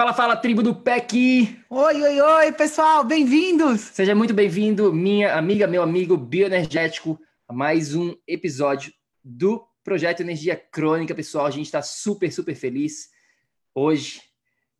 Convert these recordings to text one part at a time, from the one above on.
Fala, fala, tribo do PEC! Oi, oi, oi, pessoal, bem-vindos! Seja muito bem-vindo, minha amiga, meu amigo bioenergético, a mais um episódio do Projeto Energia Crônica, pessoal. A gente está super, super feliz hoje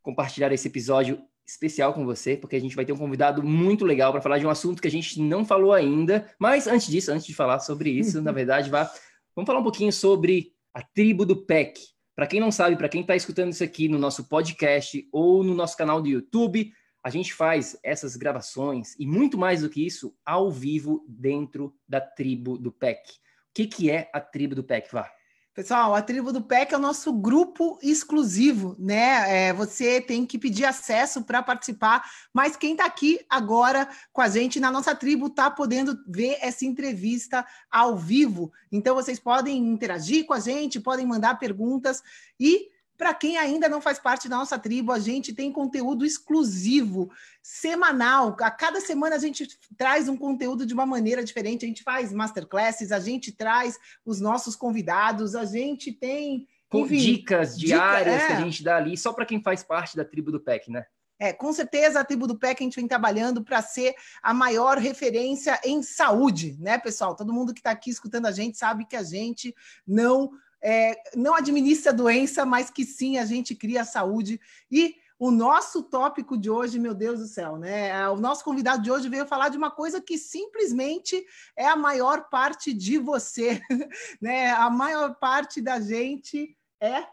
compartilhar esse episódio especial com você, porque a gente vai ter um convidado muito legal para falar de um assunto que a gente não falou ainda. Mas antes disso, antes de falar sobre isso, na verdade, vá, vamos falar um pouquinho sobre a tribo do PEC. Para quem não sabe, para quem está escutando isso aqui no nosso podcast ou no nosso canal do YouTube, a gente faz essas gravações e muito mais do que isso ao vivo dentro da tribo do PEC. O que, que é a tribo do PEC, Vá? Pessoal, a tribo do PEC é o nosso grupo exclusivo, né? É, você tem que pedir acesso para participar, mas quem está aqui agora com a gente na nossa tribo está podendo ver essa entrevista ao vivo. Então vocês podem interagir com a gente, podem mandar perguntas e para quem ainda não faz parte da nossa tribo, a gente tem conteúdo exclusivo, semanal. A cada semana a gente traz um conteúdo de uma maneira diferente. A gente faz masterclasses, a gente traz os nossos convidados, a gente tem. Com enfim, dicas diárias dica, é. que a gente dá ali, só para quem faz parte da tribo do PEC, né? É, com certeza a tribo do PEC a gente vem trabalhando para ser a maior referência em saúde, né, pessoal? Todo mundo que está aqui escutando a gente sabe que a gente não é, não administra doença, mas que sim a gente cria a saúde. E o nosso tópico de hoje, meu Deus do céu, né? O nosso convidado de hoje veio falar de uma coisa que simplesmente é a maior parte de você, né? A maior parte da gente é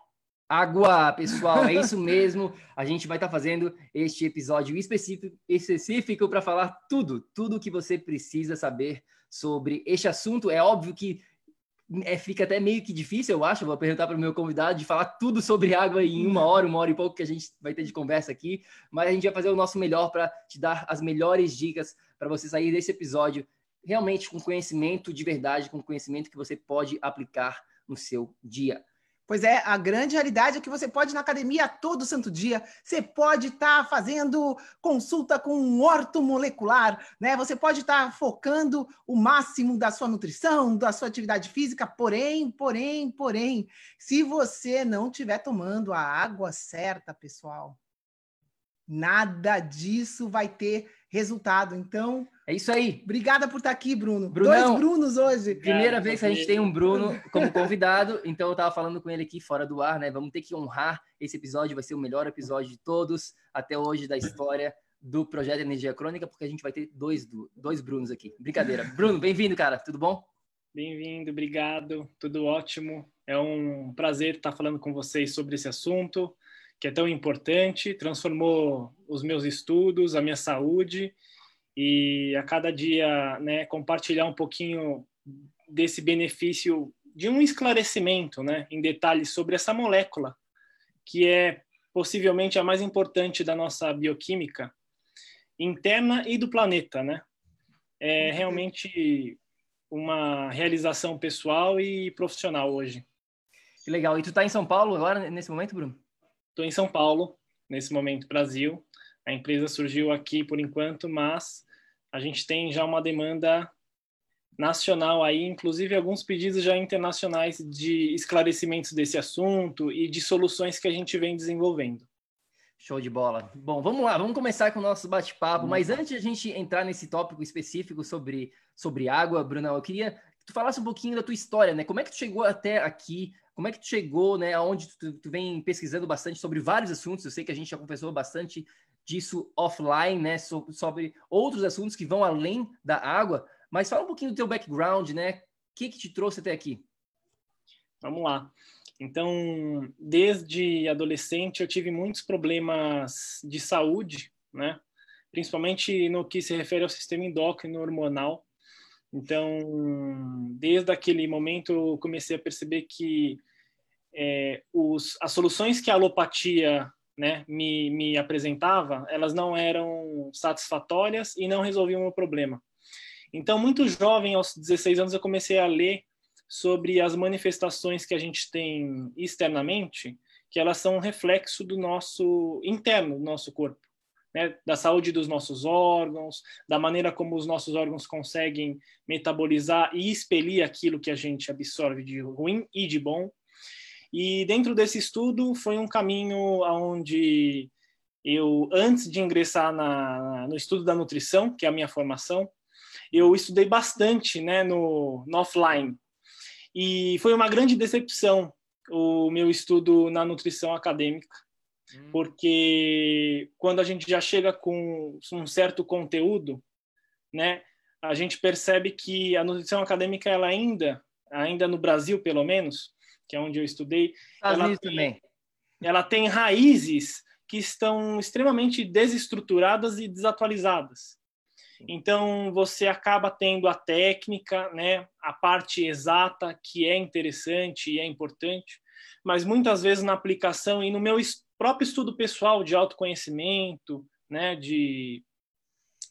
Água, pessoal, é isso mesmo. A gente vai estar tá fazendo este episódio específico, específico para falar tudo, tudo que você precisa saber sobre este assunto. É óbvio que é, fica até meio que difícil, eu acho, vou perguntar para o meu convidado, de falar tudo sobre água em uma hora, uma hora e pouco que a gente vai ter de conversa aqui, mas a gente vai fazer o nosso melhor para te dar as melhores dicas para você sair desse episódio realmente com conhecimento de verdade, com conhecimento que você pode aplicar no seu dia. Pois é, a grande realidade é que você pode ir na academia todo santo dia, você pode estar tá fazendo consulta com um ortomolecular, né? Você pode estar tá focando o máximo da sua nutrição, da sua atividade física, porém, porém, porém, se você não estiver tomando a água certa, pessoal, nada disso vai ter resultado. Então, é isso aí. Obrigada por estar aqui, Bruno. Brunão, Dois Brunos hoje. Primeira vez que a gente tem um Bruno como convidado, então eu estava falando com ele aqui fora do ar, né? Vamos ter que honrar esse episódio, vai ser o melhor episódio de todos até hoje da história do projeto Energia Crônica, porque a gente vai ter dois, dois Brunos aqui. Brincadeira. Bruno, bem-vindo, cara. Tudo bom? Bem-vindo, obrigado. Tudo ótimo. É um prazer estar falando com vocês sobre esse assunto que é tão importante, transformou os meus estudos, a minha saúde e a cada dia, né, compartilhar um pouquinho desse benefício de um esclarecimento, né, em detalhes sobre essa molécula que é possivelmente a mais importante da nossa bioquímica interna e do planeta, né? É realmente uma realização pessoal e profissional hoje. Que legal. E tu está em São Paulo agora, nesse momento, Bruno? Estou em São Paulo, nesse momento, Brasil. A empresa surgiu aqui por enquanto, mas a gente tem já uma demanda nacional aí, inclusive alguns pedidos já internacionais de esclarecimentos desse assunto e de soluções que a gente vem desenvolvendo. Show de bola. Bom, vamos lá, vamos começar com o nosso bate-papo. Mas antes de a gente entrar nesse tópico específico sobre, sobre água, Brunão, eu queria que tu falasse um pouquinho da tua história, né? Como é que tu chegou até aqui? Como é que tu chegou, né? Aonde tu, tu vem pesquisando bastante sobre vários assuntos? Eu sei que a gente já conversou bastante disso offline, né? So, sobre outros assuntos que vão além da água. Mas fala um pouquinho do teu background, né? O que que te trouxe até aqui? Vamos lá. Então, desde adolescente eu tive muitos problemas de saúde, né? Principalmente no que se refere ao sistema endócrino hormonal. Então, desde aquele momento eu comecei a perceber que é, os, as soluções que a alopatia né, me, me apresentava, elas não eram satisfatórias e não resolviam o problema. Então, muito jovem, aos 16 anos, eu comecei a ler sobre as manifestações que a gente tem externamente, que elas são um reflexo do nosso interno, do nosso corpo, né? da saúde dos nossos órgãos, da maneira como os nossos órgãos conseguem metabolizar e expelir aquilo que a gente absorve de ruim e de bom. E dentro desse estudo foi um caminho onde eu, antes de ingressar na, no estudo da nutrição, que é a minha formação, eu estudei bastante né, no, no offline, e foi uma grande decepção o meu estudo na nutrição acadêmica, hum. porque quando a gente já chega com um certo conteúdo, né, a gente percebe que a nutrição acadêmica ela ainda, ainda no Brasil pelo menos, que é onde eu estudei, ela tem, ela tem raízes que estão extremamente desestruturadas e desatualizadas. Então você acaba tendo a técnica, né, a parte exata que é interessante e é importante, mas muitas vezes na aplicação e no meu próprio estudo pessoal de autoconhecimento, né, de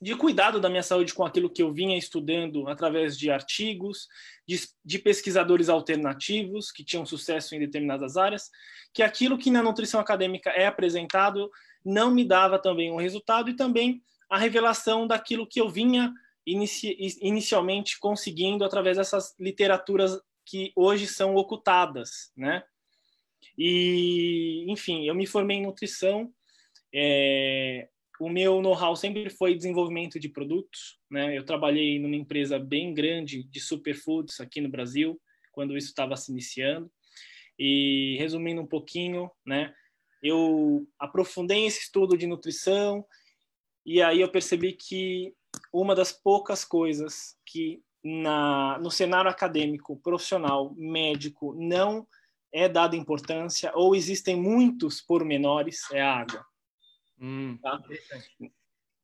de cuidado da minha saúde com aquilo que eu vinha estudando através de artigos, de, de, pesquisadores alternativos que tinham sucesso em determinadas áreas, que aquilo que na nutrição acadêmica é apresentado não me dava também um resultado e também a revelação daquilo que eu vinha inici inicialmente conseguindo através dessas literaturas que hoje são ocultadas, né? E, enfim, eu me formei em nutrição. É, o meu know-how sempre foi desenvolvimento de produtos, né? Eu trabalhei numa empresa bem grande de superfoods aqui no Brasil, quando isso estava se iniciando. E resumindo um pouquinho, né? Eu aprofundei esse estudo de nutrição e aí eu percebi que uma das poucas coisas que na, no cenário acadêmico, profissional, médico, não é dada importância, ou existem muitos pormenores, é a água. Hum, tá? Interessante.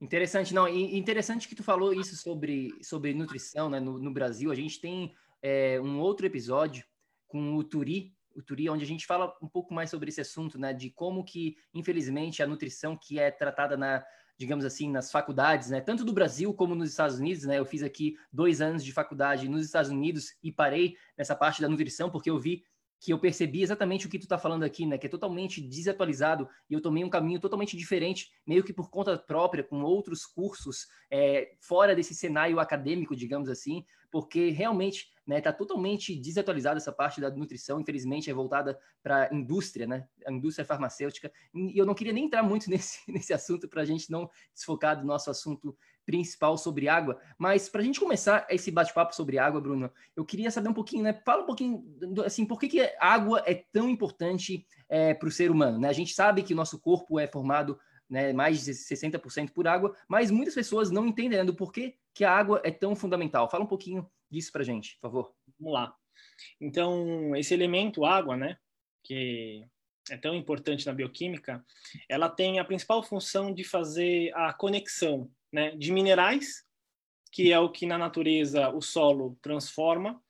Interessante, não, e interessante que tu falou isso sobre, sobre nutrição, né? No, no Brasil, a gente tem é, um outro episódio com o Turi, o Turi, onde a gente fala um pouco mais sobre esse assunto, né? De como que, infelizmente, a nutrição que é tratada na, digamos assim, nas faculdades, né? Tanto do Brasil como nos Estados Unidos, né? Eu fiz aqui dois anos de faculdade nos Estados Unidos e parei nessa parte da nutrição porque eu vi que eu percebi exatamente o que tu está falando aqui, né? Que é totalmente desatualizado e eu tomei um caminho totalmente diferente, meio que por conta própria, com outros cursos é, fora desse cenário acadêmico, digamos assim, porque realmente né, está totalmente desatualizada essa parte da nutrição, infelizmente é voltada para a indústria, né, a indústria farmacêutica, e eu não queria nem entrar muito nesse, nesse assunto para a gente não desfocar do nosso assunto principal sobre água, mas para a gente começar esse bate-papo sobre água, Bruno, eu queria saber um pouquinho, né, fala um pouquinho, assim, por que, que água é tão importante é, para o ser humano, né, a gente sabe que o nosso corpo é formado né, mais de 60% por água, mas muitas pessoas não entendem né, do porquê que a água é tão fundamental. Fala um pouquinho disso para gente, por favor. Vamos lá. Então, esse elemento água, né, que é tão importante na bioquímica, ela tem a principal função de fazer a conexão, né, de minerais, que é o que na natureza o solo transforma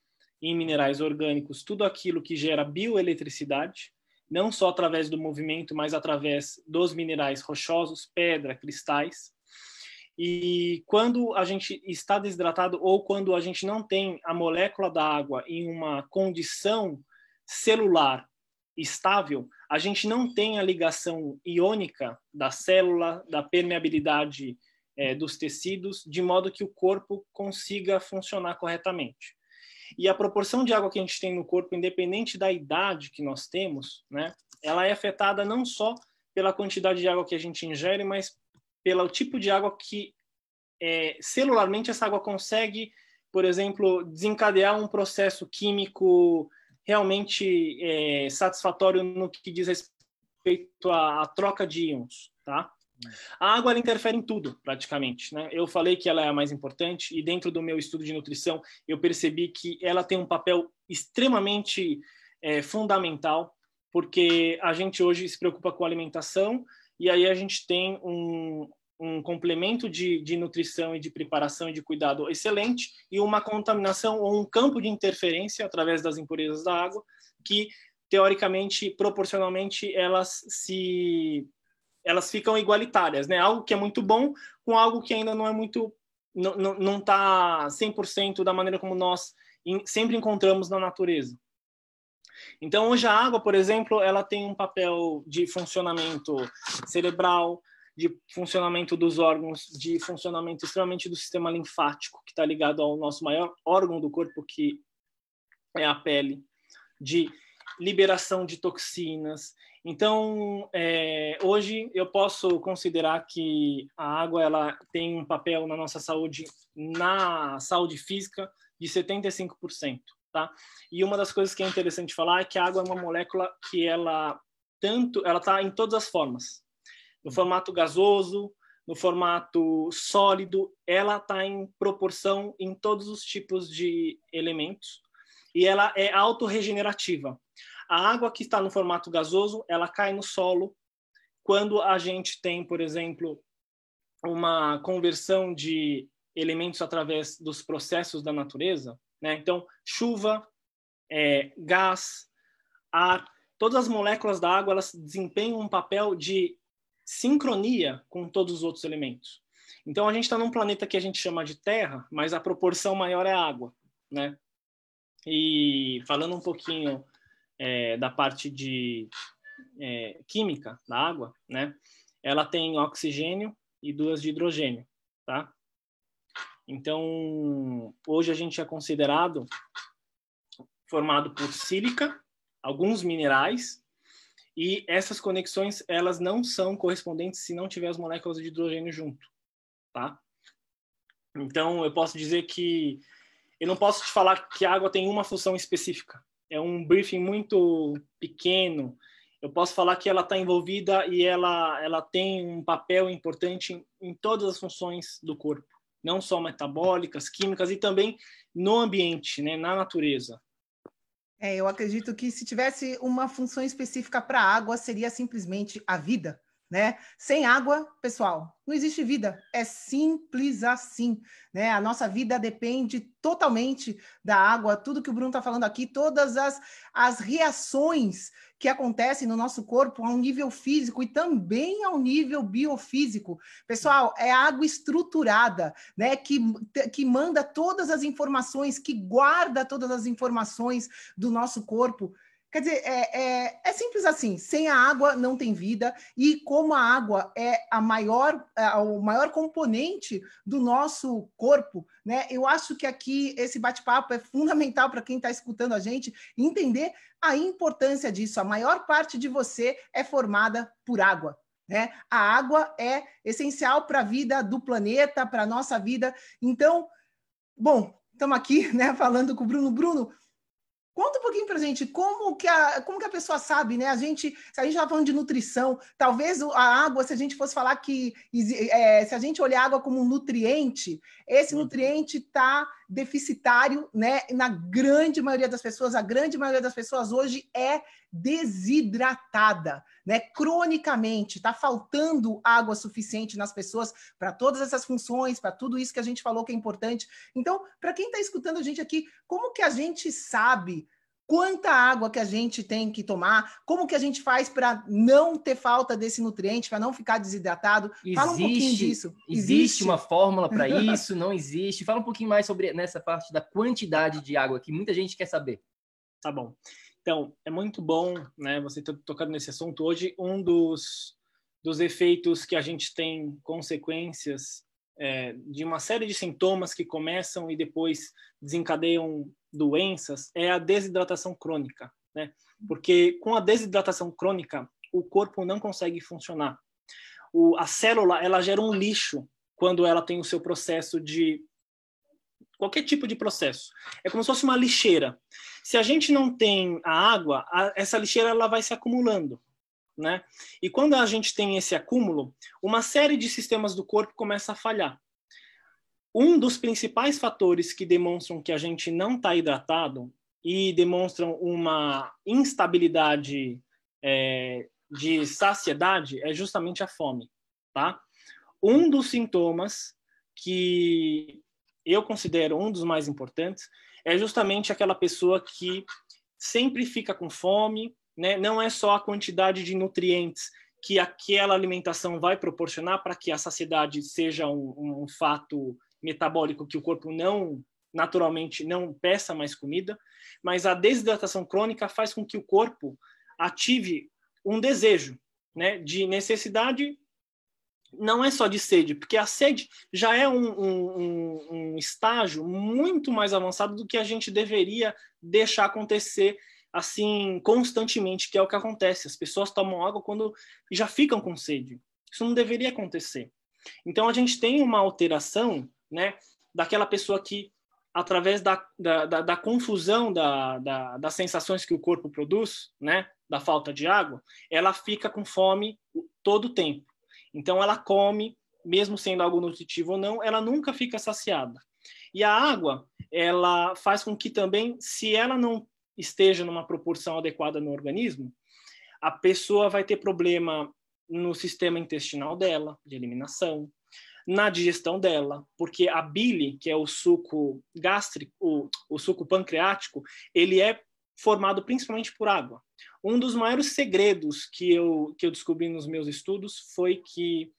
em minerais orgânicos, tudo aquilo que gera bioeletricidade, não só através do movimento, mas através dos minerais rochosos, pedra, cristais. E quando a gente está desidratado ou quando a gente não tem a molécula da água em uma condição celular estável, a gente não tem a ligação iônica da célula, da permeabilidade é, dos tecidos, de modo que o corpo consiga funcionar corretamente. E a proporção de água que a gente tem no corpo, independente da idade que nós temos, né, ela é afetada não só pela quantidade de água que a gente ingere, mas pelo tipo de água que é, celularmente essa água consegue, por exemplo, desencadear um processo químico realmente é, satisfatório no que diz respeito à, à troca de íons, tá? A água interfere em tudo, praticamente. Né? Eu falei que ela é a mais importante e dentro do meu estudo de nutrição eu percebi que ela tem um papel extremamente é, fundamental, porque a gente hoje se preocupa com alimentação e aí a gente tem um, um complemento de, de nutrição e de preparação e de cuidado excelente e uma contaminação ou um campo de interferência através das impurezas da água que teoricamente, proporcionalmente, elas se elas ficam igualitárias, né? Algo que é muito bom com algo que ainda não é muito não, não, não tá 100% da maneira como nós sempre encontramos na natureza. Então, hoje a água, por exemplo, ela tem um papel de funcionamento cerebral, de funcionamento dos órgãos, de funcionamento extremamente do sistema linfático, que está ligado ao nosso maior órgão do corpo, que é a pele, de liberação de toxinas, então, é, hoje eu posso considerar que a água ela tem um papel na nossa saúde, na saúde física, de 75%, tá? E uma das coisas que é interessante falar é que a água é uma molécula que ela tanto, ela está em todas as formas, no hum. formato gasoso, no formato sólido, ela está em proporção em todos os tipos de elementos e ela é autorregenerativa. A água que está no formato gasoso, ela cai no solo. Quando a gente tem, por exemplo, uma conversão de elementos através dos processos da natureza, né? Então, chuva, é, gás, ar, todas as moléculas da água elas desempenham um papel de sincronia com todos os outros elementos. Então, a gente está num planeta que a gente chama de Terra, mas a proporção maior é água, né? E falando um pouquinho é, da parte de é, química da água, né? Ela tem oxigênio e duas de hidrogênio, tá? Então, hoje a gente é considerado formado por sílica, alguns minerais, e essas conexões, elas não são correspondentes se não tiver as moléculas de hidrogênio junto, tá? Então, eu posso dizer que eu não posso te falar que a água tem uma função específica é um briefing muito pequeno. Eu posso falar que ela está envolvida e ela, ela tem um papel importante em, em todas as funções do corpo, não só metabólicas, químicas e também no ambiente, né, na natureza. É, eu acredito que se tivesse uma função específica para a água, seria simplesmente a vida né? Sem água, pessoal, não existe vida. É simples assim, né? A nossa vida depende totalmente da água. Tudo que o Bruno está falando aqui, todas as, as reações que acontecem no nosso corpo a um nível físico e também ao nível biofísico. Pessoal, é água estruturada, né? Que, que manda todas as informações, que guarda todas as informações do nosso corpo Quer dizer, é, é, é, simples assim: sem a água não tem vida, e como a água é a maior, é, o maior componente do nosso corpo, né? Eu acho que aqui esse bate-papo é fundamental para quem está escutando a gente entender a importância disso. A maior parte de você é formada por água. Né? A água é essencial para a vida do planeta, para a nossa vida. Então, bom, estamos aqui né, falando com o Bruno. Bruno, Conta um pouquinho para a gente como que a, como que a pessoa sabe, né? A gente, se a gente está falando de nutrição, talvez a água, se a gente fosse falar que é, se a gente olhar a água como um nutriente, esse uhum. nutriente está deficitário, né? Na grande maioria das pessoas, a grande maioria das pessoas hoje é desidratada, né? Cronicamente, está faltando água suficiente nas pessoas para todas essas funções, para tudo isso que a gente falou que é importante. Então, para quem está escutando a gente aqui, como que a gente sabe quanta água que a gente tem que tomar, como que a gente faz para não ter falta desse nutriente, para não ficar desidratado. Existe, Fala um pouquinho disso. Existe, existe uma fórmula para isso? Não existe? Fala um pouquinho mais sobre nessa parte da quantidade de água que muita gente quer saber. Tá bom. Então, é muito bom, né, você ter tocado nesse assunto hoje. Um dos, dos efeitos que a gente tem consequências é, de uma série de sintomas que começam e depois desencadeiam doenças é a desidratação crônica, né? Porque com a desidratação crônica, o corpo não consegue funcionar. O, a célula, ela gera um lixo quando ela tem o seu processo de qualquer tipo de processo. É como se fosse uma lixeira. Se a gente não tem a água, a, essa lixeira ela vai se acumulando, né? E quando a gente tem esse acúmulo, uma série de sistemas do corpo começa a falhar. Um dos principais fatores que demonstram que a gente não está hidratado e demonstram uma instabilidade é, de saciedade é justamente a fome, tá? Um dos sintomas que eu considero um dos mais importantes é justamente aquela pessoa que sempre fica com fome, né? Não é só a quantidade de nutrientes que aquela alimentação vai proporcionar para que a saciedade seja um, um fato metabólico que o corpo não naturalmente não peça mais comida, mas a desidratação crônica faz com que o corpo ative um desejo, né, de necessidade não é só de sede, porque a sede já é um, um, um, estágio muito mais avançado do que a gente deveria deixar acontecer assim constantemente, que é o que acontece. As pessoas tomam água quando já ficam com sede. Isso não deveria acontecer. Então a gente tem uma alteração, né, daquela pessoa que através da, da, da, da confusão da, da, das sensações que o corpo produz, né, da falta de água, ela fica com fome todo o tempo. Então ela come, mesmo sendo algo nutritivo ou não, ela nunca fica saciada. E a água, ela faz com que também, se ela não esteja numa proporção adequada no organismo, a pessoa vai ter problema no sistema intestinal dela, de eliminação, na digestão dela, porque a bile, que é o suco gástrico, o, o suco pancreático, ele é formado principalmente por água. Um dos maiores segredos que eu, que eu descobri nos meus estudos foi que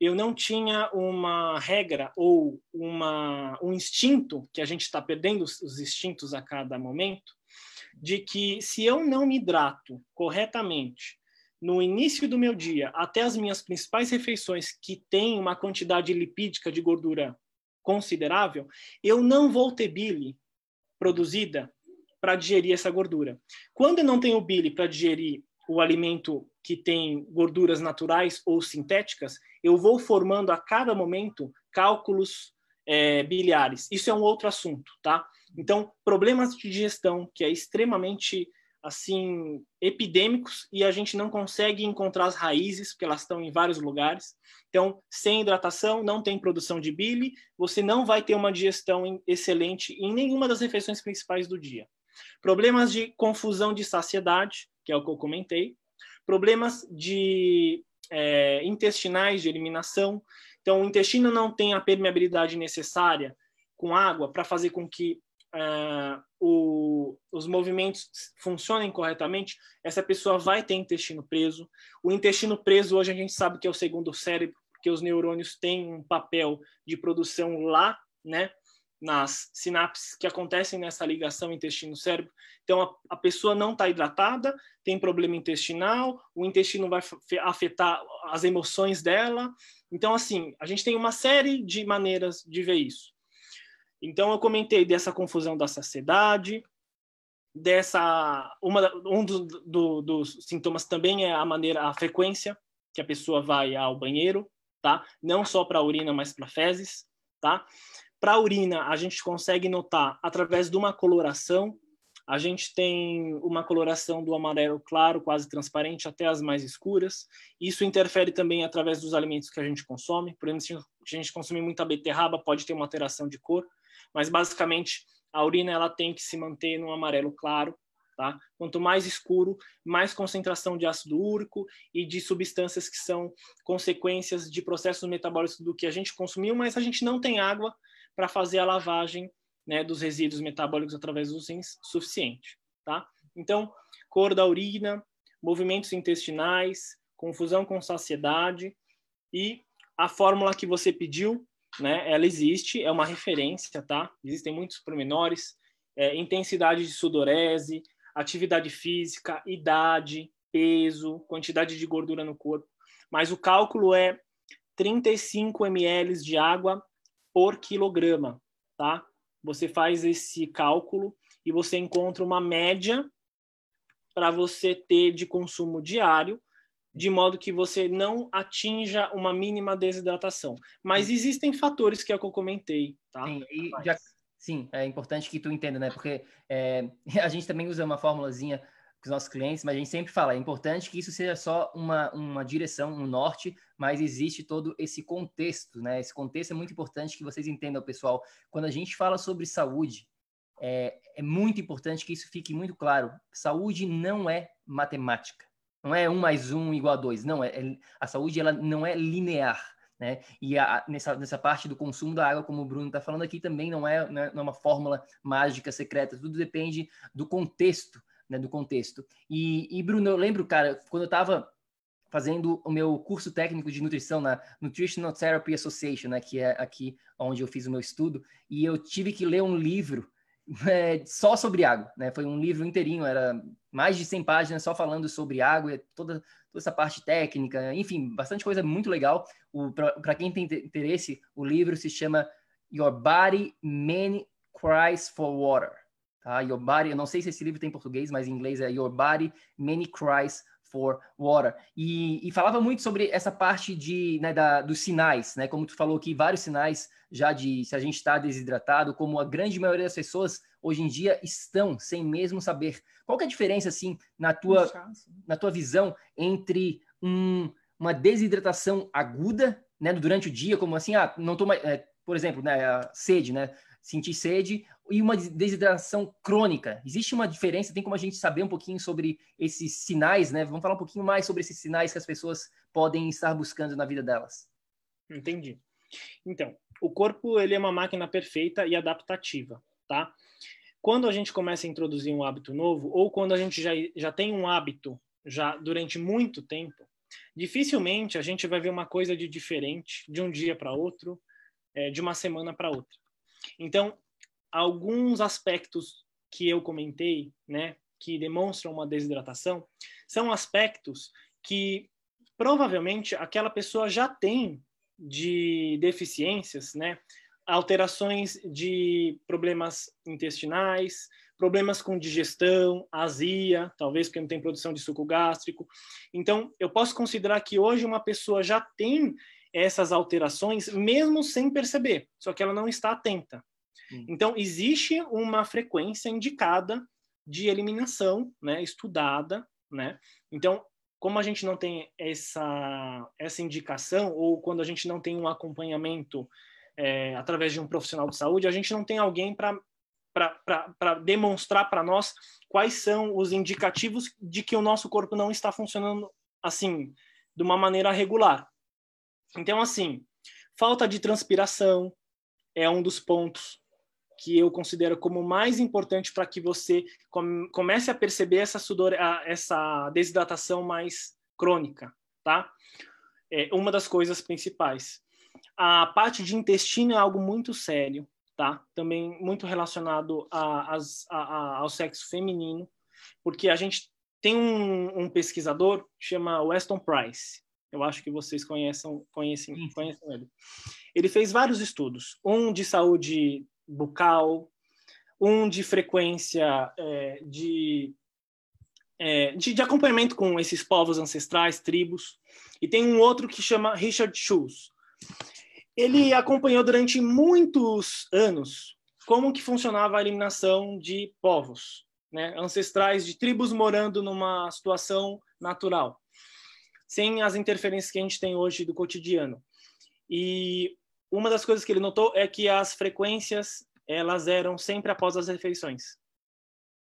eu não tinha uma regra ou uma, um instinto, que a gente está perdendo os, os instintos a cada momento, de que se eu não me hidrato corretamente no início do meu dia até as minhas principais refeições que têm uma quantidade lipídica de gordura considerável, eu não vou ter bile produzida para digerir essa gordura. Quando eu não tenho bile para digerir o alimento que tem gorduras naturais ou sintéticas, eu vou formando a cada momento cálculos é, biliares. Isso é um outro assunto, tá? Então, problemas de digestão que é extremamente assim epidêmicos e a gente não consegue encontrar as raízes porque elas estão em vários lugares. Então, sem hidratação, não tem produção de bile, você não vai ter uma digestão excelente em nenhuma das refeições principais do dia. Problemas de confusão de saciedade, que é o que eu comentei. Problemas de é, intestinais, de eliminação. Então, o intestino não tem a permeabilidade necessária com água para fazer com que uh, o, os movimentos funcionem corretamente, essa pessoa vai ter intestino preso. O intestino preso, hoje a gente sabe que é o segundo cérebro, porque os neurônios têm um papel de produção lá, né? nas sinapses que acontecem nessa ligação intestino-cérebro. Então, a, a, pessoa não está hidratada, tem problema intestinal, o intestino vai afetar as emoções dela. Então, assim, a gente tem uma série de maneiras de ver isso. Então, eu comentei dessa confusão da saciedade, dessa uma um do, do, dos sintomas também é a maneira a frequência que a pessoa vai ao banheiro tá não só para urina mas para fezes tá para urina, a gente consegue notar através de uma coloração. A gente tem uma coloração do amarelo claro, quase transparente, até as mais escuras. Isso interfere também através dos alimentos que a gente consome. Por exemplo, se a gente consumir muita beterraba, pode ter uma alteração de cor. Mas, basicamente, a urina ela tem que se manter no amarelo claro. Tá? Quanto mais escuro, mais concentração de ácido úrico e de substâncias que são consequências de processos metabólicos do que a gente consumiu, mas a gente não tem água para fazer a lavagem né, dos resíduos metabólicos através dos rins suficiente. Tá? Então, cor da urina, movimentos intestinais, confusão com saciedade e a fórmula que você pediu, né, ela existe, é uma referência, tá? Existem muitos pormenores, é, intensidade de sudorese, atividade física, idade, peso, quantidade de gordura no corpo, mas o cálculo é 35 ml de água por quilograma, tá? Você faz esse cálculo e você encontra uma média para você ter de consumo diário, de modo que você não atinja uma mínima desidratação. Mas existem fatores que é que eu comentei, tá? Sim, já, sim é importante que tu entenda, né? Porque é, a gente também usa uma formulazinha com os nossos clientes, mas a gente sempre fala, é importante que isso seja só uma, uma direção, um norte, mas existe todo esse contexto, né? Esse contexto é muito importante que vocês entendam, pessoal. Quando a gente fala sobre saúde, é, é muito importante que isso fique muito claro. Saúde não é matemática. Não é um mais um igual a dois. Não, é, é a saúde ela não é linear. Né? E a, nessa, nessa parte do consumo da água, como o Bruno está falando aqui, também não é, não é uma fórmula mágica, secreta. Tudo depende do contexto, né? Do contexto. E, e Bruno, eu lembro, cara, quando eu estava fazendo o meu curso técnico de nutrição na Nutritional Therapy Association, né, que é aqui onde eu fiz o meu estudo, e eu tive que ler um livro é, só sobre água, né? Foi um livro inteirinho, era mais de 100 páginas só falando sobre água, toda, toda essa parte técnica, enfim, bastante coisa muito legal. Para quem tem interesse, o livro se chama Your Body Many Cries for Water. Tá? Your Body, eu não sei se esse livro tem em português, mas em inglês é Your Body Many Cries for Water. E, e falava muito sobre essa parte de, né, da, dos sinais, né? Como tu falou aqui, vários sinais já de se a gente está desidratado, como a grande maioria das pessoas hoje em dia estão sem mesmo saber. Qual é a diferença, assim, na tua, na tua visão entre um, uma desidratação aguda, né, durante o dia, como assim, ah, não toma, é, por exemplo, né, sede, né, sentir sede, e uma desidratação crônica. Existe uma diferença? Tem como a gente saber um pouquinho sobre esses sinais, né? Vamos falar um pouquinho mais sobre esses sinais que as pessoas podem estar buscando na vida delas. Entendi. Então, o corpo ele é uma máquina perfeita e adaptativa, tá? Quando a gente começa a introduzir um hábito novo, ou quando a gente já, já tem um hábito já durante muito tempo, dificilmente a gente vai ver uma coisa de diferente de um dia para outro, é, de uma semana para outra. Então, alguns aspectos que eu comentei, né, que demonstram uma desidratação, são aspectos que provavelmente aquela pessoa já tem de deficiências, né, alterações de problemas intestinais, problemas com digestão, azia, talvez porque não tem produção de suco gástrico. Então, eu posso considerar que hoje uma pessoa já tem essas alterações mesmo sem perceber, só que ela não está atenta. Então, existe uma frequência indicada de eliminação, né, estudada, né? Então, como a gente não tem essa, essa indicação, ou quando a gente não tem um acompanhamento é, através de um profissional de saúde, a gente não tem alguém para demonstrar para nós quais são os indicativos de que o nosso corpo não está funcionando assim, de uma maneira regular. Então, assim, falta de transpiração é um dos pontos que eu considero como mais importante para que você comece a perceber essa sudor, essa desidratação mais crônica, tá? É uma das coisas principais. A parte de intestino é algo muito sério, tá? Também muito relacionado a, a, a, ao sexo feminino, porque a gente tem um, um, pesquisador chama Weston Price. Eu acho que vocês conhecem, conhecem, conhecem ele. Ele fez vários estudos, um de saúde bucal, um de frequência é, de, é, de, de, acompanhamento com esses povos ancestrais, tribos, e tem um outro que chama Richard Schultz. Ele acompanhou durante muitos anos como que funcionava a eliminação de povos né, ancestrais, de tribos morando numa situação natural, sem as interferências que a gente tem hoje do cotidiano. E uma das coisas que ele notou é que as frequências elas eram sempre após as refeições.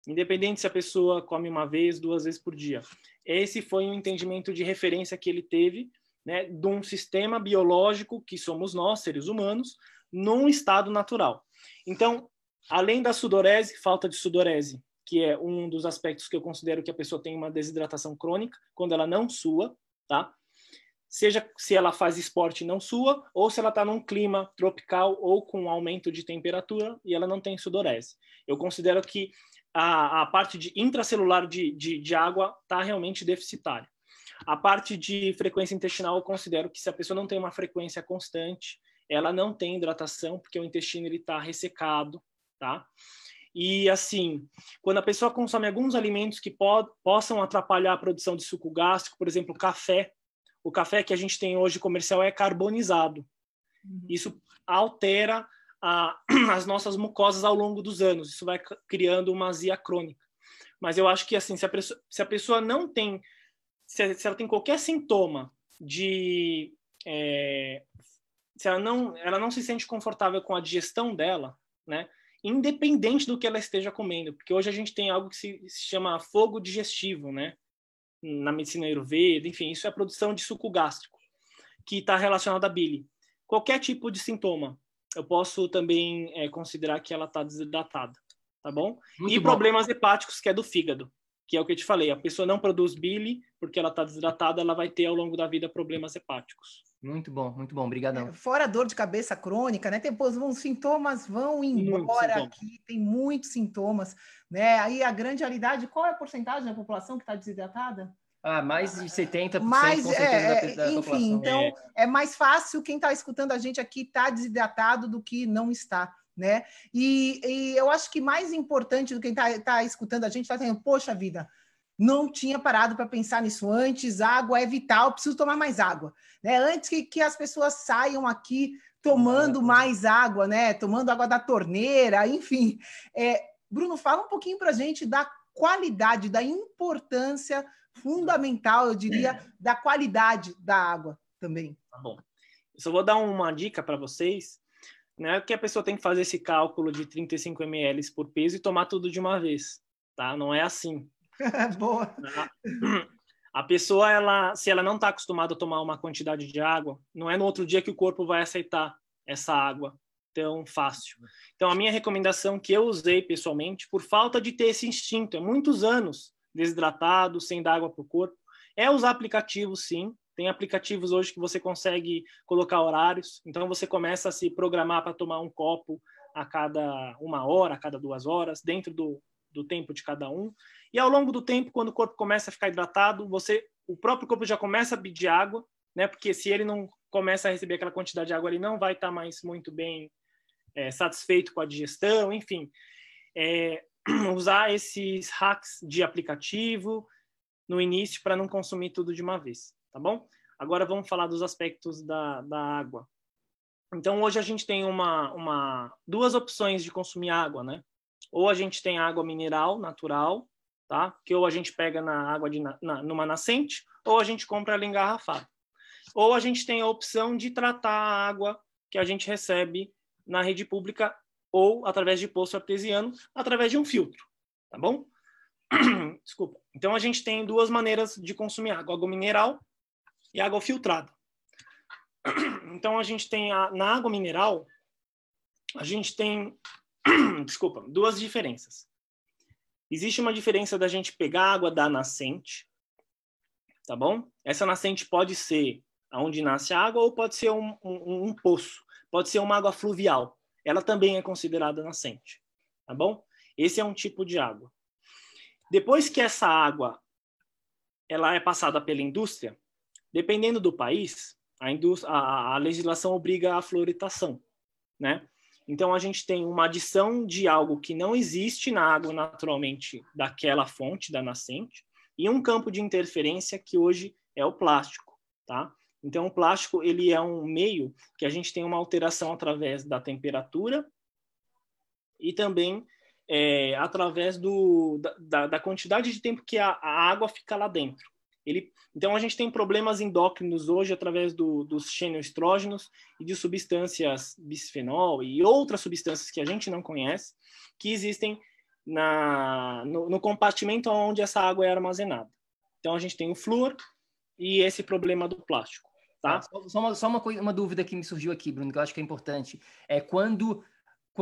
Independente se a pessoa come uma vez, duas vezes por dia. Esse foi um entendimento de referência que ele teve, né, de um sistema biológico que somos nós, seres humanos, num estado natural. Então, além da sudorese, falta de sudorese, que é um dos aspectos que eu considero que a pessoa tem uma desidratação crônica, quando ela não sua, tá? Seja se ela faz esporte não sua, ou se ela está num clima tropical ou com aumento de temperatura e ela não tem sudorese. Eu considero que a, a parte de intracelular de, de, de água está realmente deficitária. A parte de frequência intestinal, eu considero que se a pessoa não tem uma frequência constante, ela não tem hidratação, porque o intestino está ressecado, tá? E assim, quando a pessoa consome alguns alimentos que po possam atrapalhar a produção de suco gástrico, por exemplo, café, o café que a gente tem hoje comercial é carbonizado. Uhum. Isso altera a, as nossas mucosas ao longo dos anos. Isso vai criando uma azia crônica. Mas eu acho que assim, se a pessoa, se a pessoa não tem, se, se ela tem qualquer sintoma de é, se ela não, ela não se sente confortável com a digestão dela, né? Independente do que ela esteja comendo, porque hoje a gente tem algo que se, se chama fogo digestivo, né? Na medicina ayurveda, enfim, isso é a produção de suco gástrico, que está relacionado à bile. Qualquer tipo de sintoma, eu posso também é, considerar que ela está desidratada, tá bom? Muito e bom. problemas hepáticos, que é do fígado, que é o que eu te falei. A pessoa não produz bile porque ela está desidratada, ela vai ter ao longo da vida problemas hepáticos. Muito bom, muito bom, obrigadão. É, fora dor de cabeça crônica, né? Depois os sintomas vão embora aqui, tem muitos sintomas, né? Aí a grande realidade, qual é a porcentagem da população que está desidratada? Ah, mais de 70% mais, é, da, da enfim, população. então é. é mais fácil quem está escutando a gente aqui estar tá desidratado do que não está. Né? E, e, eu acho que mais importante do que quem está tá escutando a gente está dizendo, poxa vida, não tinha parado para pensar nisso antes, água é vital, preciso tomar mais água. Né? Antes que, que as pessoas saiam aqui tomando mais água, né? tomando água da torneira, enfim. É, Bruno, fala um pouquinho para a gente da qualidade, da importância fundamental, eu diria, da qualidade da água também. Tá bom. Eu só vou dar uma dica para vocês. Não é que a pessoa tem que fazer esse cálculo de 35 ml por peso e tomar tudo de uma vez, tá? Não é assim. Boa. A pessoa, ela, se ela não está acostumada a tomar uma quantidade de água, não é no outro dia que o corpo vai aceitar essa água tão fácil. Então, a minha recomendação que eu usei pessoalmente, por falta de ter esse instinto, é muitos anos desidratado, sem dar água para o corpo. É usar aplicativos, sim. Tem aplicativos hoje que você consegue colocar horários. Então, você começa a se programar para tomar um copo a cada uma hora, a cada duas horas, dentro do, do tempo de cada um. E ao longo do tempo, quando o corpo começa a ficar hidratado, você, o próprio corpo já começa a pedir água, né? Porque se ele não começa a receber aquela quantidade de água, ele não vai estar mais muito bem é, satisfeito com a digestão, enfim. É, usar esses hacks de aplicativo no início para não consumir tudo de uma vez, tá bom? Agora vamos falar dos aspectos da, da água. Então hoje a gente tem uma, uma duas opções de consumir água, né? Ou a gente tem água mineral natural, tá? Que ou a gente pega na água de na, numa nascente, ou a gente compra ela engarrafada. Ou a gente tem a opção de tratar a água que a gente recebe na rede pública ou através de poço artesiano, através de um filtro, tá bom? Desculpa. Então a gente tem duas maneiras de consumir água: água mineral e água filtrada. Então a gente tem a, na água mineral a gente tem desculpa, duas diferenças. Existe uma diferença da gente pegar água da nascente, tá bom? Essa nascente pode ser aonde nasce a água ou pode ser um, um, um poço, pode ser uma água fluvial ela também é considerada nascente, tá bom? Esse é um tipo de água. Depois que essa água ela é passada pela indústria, dependendo do país, a, a, a legislação obriga a fluoridação, né? Então a gente tem uma adição de algo que não existe na água naturalmente daquela fonte da nascente e um campo de interferência que hoje é o plástico, tá? Então, o plástico ele é um meio que a gente tem uma alteração através da temperatura e também é, através do, da, da, quantidade de tempo que a, a, água fica lá dentro. Ele, então, a gente tem problemas endócrinos hoje através do, dos xenoestrógenos e de substâncias bisfenol e outras substâncias que a gente não conhece, que existem na, no, no compartimento onde essa água é armazenada. Então, a gente tem o flúor e esse problema do plástico. Tá? Só, uma, só uma, coisa, uma dúvida que me surgiu aqui, Bruno, que eu acho que é importante. É quando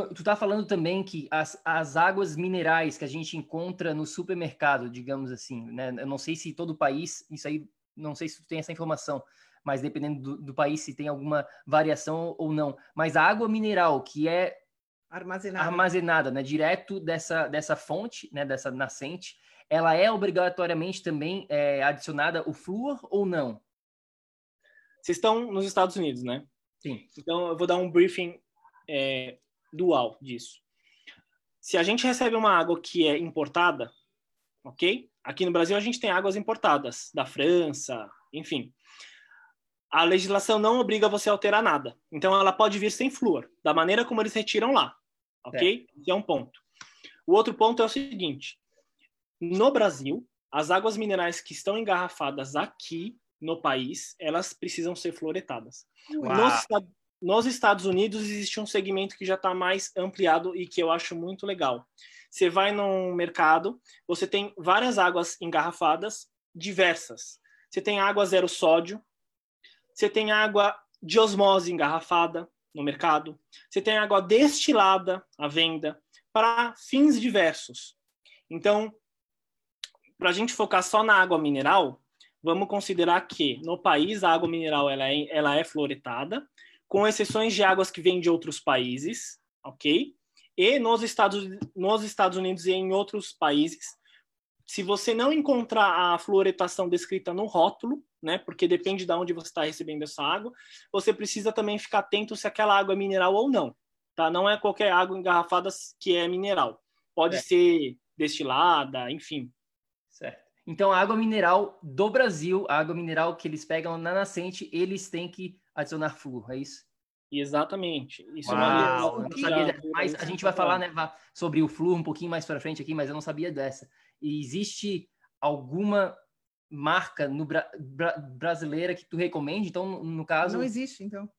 tu está falando também que as, as águas minerais que a gente encontra no supermercado, digamos assim, né? Eu não sei se todo país, isso aí, não sei se tu tem essa informação, mas dependendo do, do país se tem alguma variação ou não. Mas a água mineral que é armazenada, armazenada né? Direto dessa, dessa fonte, né? Dessa nascente, ela é obrigatoriamente também é, adicionada o flúor ou não? Vocês estão nos Estados Unidos, né? Sim. Então, eu vou dar um briefing é, dual disso. Se a gente recebe uma água que é importada, ok? Aqui no Brasil a gente tem águas importadas, da França, enfim. A legislação não obriga você a alterar nada. Então, ela pode vir sem flúor, da maneira como eles retiram lá, ok? É. Esse é um ponto. O outro ponto é o seguinte: no Brasil, as águas minerais que estão engarrafadas aqui no país, elas precisam ser fluoretadas. Nos, nos, Estados Unidos existe um segmento que já está mais ampliado e que eu acho muito legal. Você vai num mercado, você tem várias águas engarrafadas, diversas. Você tem água zero sódio, você tem água de osmose engarrafada no mercado, você tem água destilada à venda para fins diversos. Então, para a gente focar só na água mineral, vamos considerar que no país a água mineral ela é, ela é fluoretada, com exceções de águas que vêm de outros países, ok? E nos Estados, nos Estados Unidos e em outros países, se você não encontrar a fluoretação descrita no rótulo, né, porque depende de onde você está recebendo essa água, você precisa também ficar atento se aquela água é mineral ou não, tá? Não é qualquer água engarrafada que é mineral. Pode é. ser destilada, enfim. Certo. Então, a água mineral do Brasil, a água mineral que eles pegam na nascente, eles têm que adicionar flúor, é isso? Exatamente. Isso é Uau, é uma sabia, mas a gente vai falar né, sobre o flúor um pouquinho mais para frente aqui, mas eu não sabia dessa. E existe alguma marca no bra bra brasileira que tu recomende? Então, no, no caso. Não existe, então.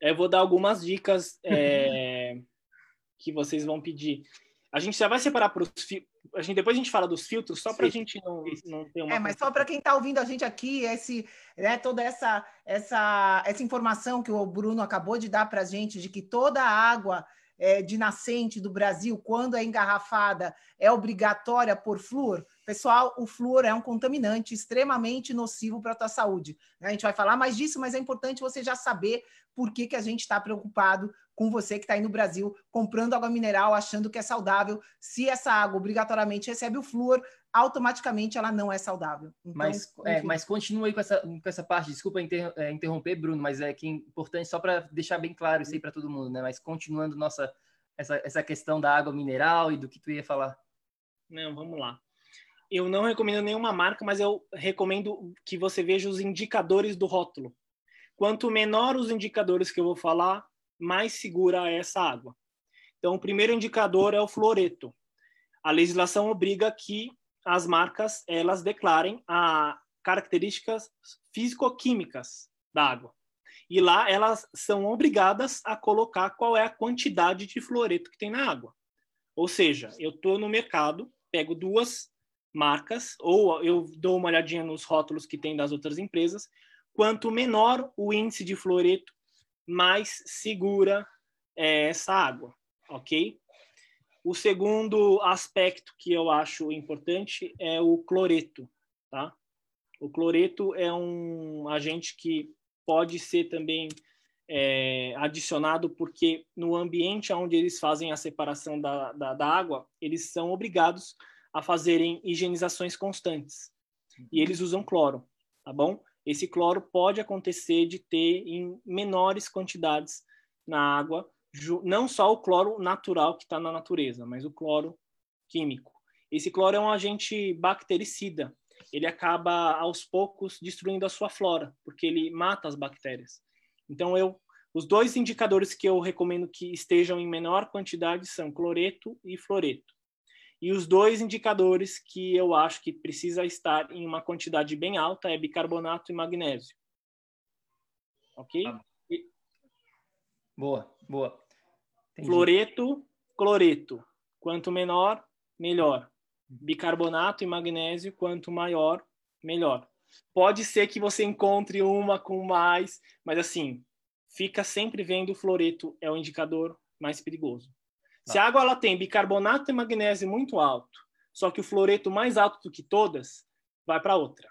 Eu vou dar algumas dicas é, que vocês vão pedir. A gente já vai separar para os a gente depois a gente fala dos filtros só para a gente não, não ter uma é mas só para quem está ouvindo a gente aqui esse né, toda essa essa essa informação que o Bruno acabou de dar para a gente de que toda a água é, de nascente do Brasil, quando é engarrafada, é obrigatória por flúor, pessoal, o flúor é um contaminante extremamente nocivo para a tua saúde. A gente vai falar mais disso, mas é importante você já saber por que, que a gente está preocupado com você que está aí no Brasil comprando água mineral, achando que é saudável. Se essa água obrigatoriamente recebe o flúor, automaticamente ela não é saudável. Então, mas, é, mas continua aí com essa, com essa parte. Desculpa inter, é, interromper, Bruno, mas é que é importante só para deixar bem claro isso aí para todo mundo, né? Mas continuando nossa essa, essa questão da água mineral e do que tu ia falar. Não, vamos lá. Eu não recomendo nenhuma marca, mas eu recomendo que você veja os indicadores do rótulo. Quanto menor os indicadores que eu vou falar, mais segura é essa água. Então, o primeiro indicador é o fluoreto. A legislação obriga que as marcas elas declarem as características físico-químicas da água. E lá elas são obrigadas a colocar qual é a quantidade de fluoreto que tem na água. Ou seja, eu estou no mercado, pego duas marcas, ou eu dou uma olhadinha nos rótulos que tem das outras empresas. Quanto menor o índice de fluoreto, mais segura é essa água, ok? O segundo aspecto que eu acho importante é o cloreto, tá? O cloreto é um agente que pode ser também é, adicionado porque no ambiente onde eles fazem a separação da, da, da, água, eles são obrigados a fazerem higienizações constantes. E eles usam cloro, tá bom? Esse cloro pode acontecer de ter em menores quantidades na água não só o cloro natural que está na natureza, mas o cloro químico. Esse cloro é um agente bactericida. Ele acaba aos poucos destruindo a sua flora, porque ele mata as bactérias. Então eu os dois indicadores que eu recomendo que estejam em menor quantidade são cloreto e fluoreto. E os dois indicadores que eu acho que precisa estar em uma quantidade bem alta é bicarbonato e magnésio. Ok? Ah. Boa, boa. Entendi. Fluoreto, cloreto. Quanto menor, melhor. Bicarbonato e magnésio, quanto maior, melhor. Pode ser que você encontre uma com mais, mas assim, fica sempre vendo o fluoreto, é o indicador mais perigoso. Se a água ela tem bicarbonato e magnésio muito alto, só que o fluoreto mais alto do que todas, vai para outra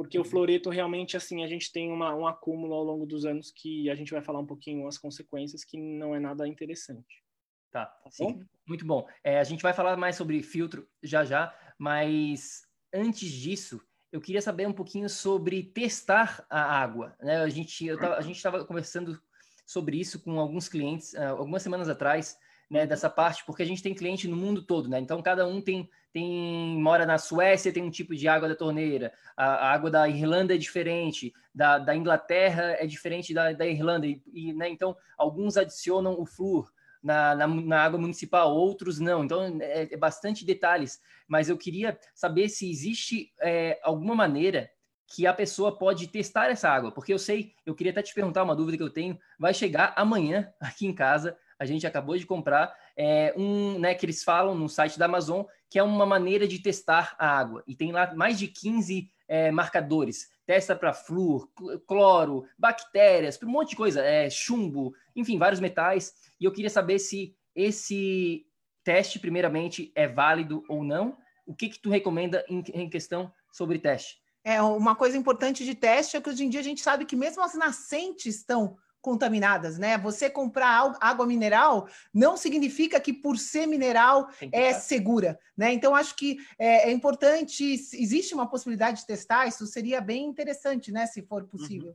porque o fluoreto realmente, assim, a gente tem uma, um acúmulo ao longo dos anos que a gente vai falar um pouquinho as consequências, que não é nada interessante. Tá, tá sim. Bom? Muito bom. É, a gente vai falar mais sobre filtro já já, Mas antes disso, eu queria saber um pouquinho sobre testar a água. Né? A gente tava, a gente estava conversando sobre isso com alguns clientes uh, algumas semanas atrás, né, dessa parte, porque a gente tem cliente no mundo todo, né? Então cada um tem tem mora na Suécia tem um tipo de água da torneira, a, a água da Irlanda é diferente, da, da Inglaterra é diferente da, da Irlanda. E, e né, então alguns adicionam o flúor na, na, na, água municipal, outros não. Então é, é, bastante detalhes, mas eu queria saber se existe é, alguma maneira que a pessoa pode testar essa água, porque eu sei, eu queria até te perguntar uma dúvida que eu tenho, vai chegar amanhã aqui em casa a gente acabou de comprar é, um, né, que eles falam no site da Amazon, que é uma maneira de testar a água. E tem lá mais de 15 é, marcadores. Testa para flúor, cloro, bactérias, um monte de coisa, é, chumbo, enfim, vários metais. E eu queria saber se esse teste, primeiramente, é válido ou não. O que, que tu recomenda em, em questão sobre teste? É, uma coisa importante de teste é que hoje em dia a gente sabe que mesmo as nascentes estão contaminadas, né? Você comprar água mineral não significa que por ser mineral é segura, né? Então acho que é, é, importante, existe uma possibilidade de testar, isso seria bem interessante, né? Se for possível. Uhum.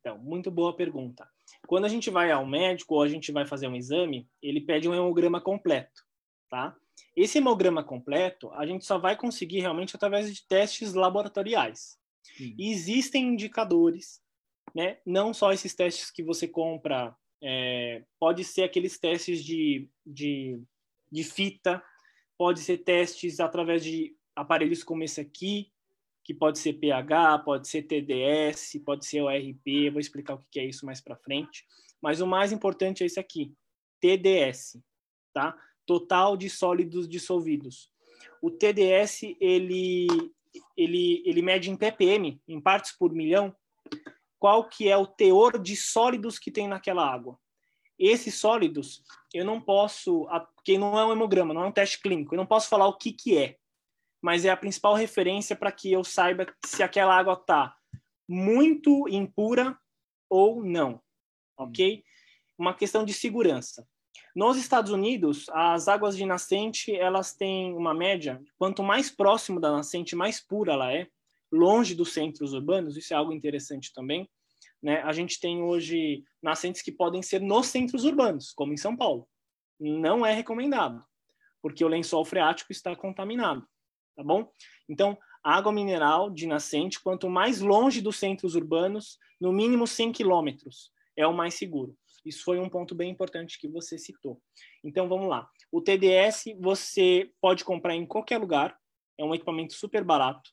Então, muito boa pergunta. Quando a gente vai ao médico ou a gente vai fazer um exame, ele pede um hemograma completo, tá? Esse hemograma completo a gente só vai conseguir realmente através de testes laboratoriais. E existem indicadores né? Não só esses testes que você compra, é, pode ser aqueles testes de, de, de fita, pode ser testes através de aparelhos como esse aqui, que pode ser pH, pode ser TDS, pode ser ORP, vou explicar o que é isso mais para frente. Mas o mais importante é esse aqui, TDS, tá? Total de sólidos dissolvidos. O TDS, ele, ele, ele mede em ppm, em partes por milhão, qual que é o teor de sólidos que tem naquela água. Esses sólidos, eu não posso, porque não é um hemograma, não é um teste clínico, eu não posso falar o que, que é, mas é a principal referência para que eu saiba se aquela água está muito impura ou não, ok? Uma questão de segurança. Nos Estados Unidos, as águas de nascente, elas têm uma média, quanto mais próximo da nascente, mais pura ela é longe dos centros urbanos, isso é algo interessante também. Né? A gente tem hoje nascentes que podem ser nos centros urbanos, como em São Paulo. Não é recomendado, porque o lençol freático está contaminado, tá bom? Então, água mineral de nascente, quanto mais longe dos centros urbanos, no mínimo 100 quilômetros, é o mais seguro. Isso foi um ponto bem importante que você citou. Então, vamos lá. O TDS você pode comprar em qualquer lugar, é um equipamento super barato.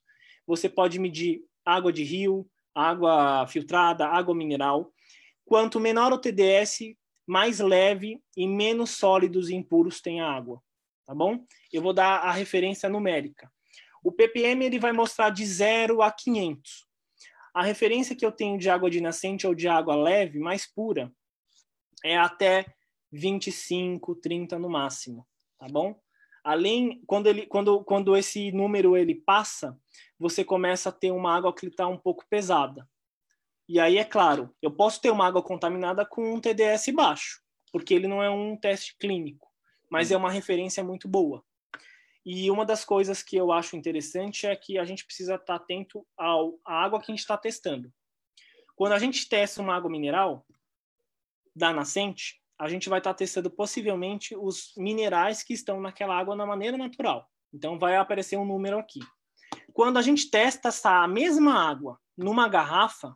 Você pode medir água de rio, água filtrada, água mineral. Quanto menor o TDS, mais leve e menos sólidos e impuros tem a água, tá bom? Eu vou dar a referência numérica. O ppm ele vai mostrar de 0 a 500. A referência que eu tenho de água de nascente ou de água leve, mais pura, é até 25, 30 no máximo, tá bom? Além, quando, ele, quando, quando esse número ele passa, você começa a ter uma água que está um pouco pesada. E aí, é claro, eu posso ter uma água contaminada com um TDS baixo, porque ele não é um teste clínico, mas é uma referência muito boa. E uma das coisas que eu acho interessante é que a gente precisa estar atento ao, à água que a gente está testando. Quando a gente testa uma água mineral da nascente, a gente vai estar tá testando possivelmente os minerais que estão naquela água na maneira natural. Então vai aparecer um número aqui. Quando a gente testa essa mesma água numa garrafa,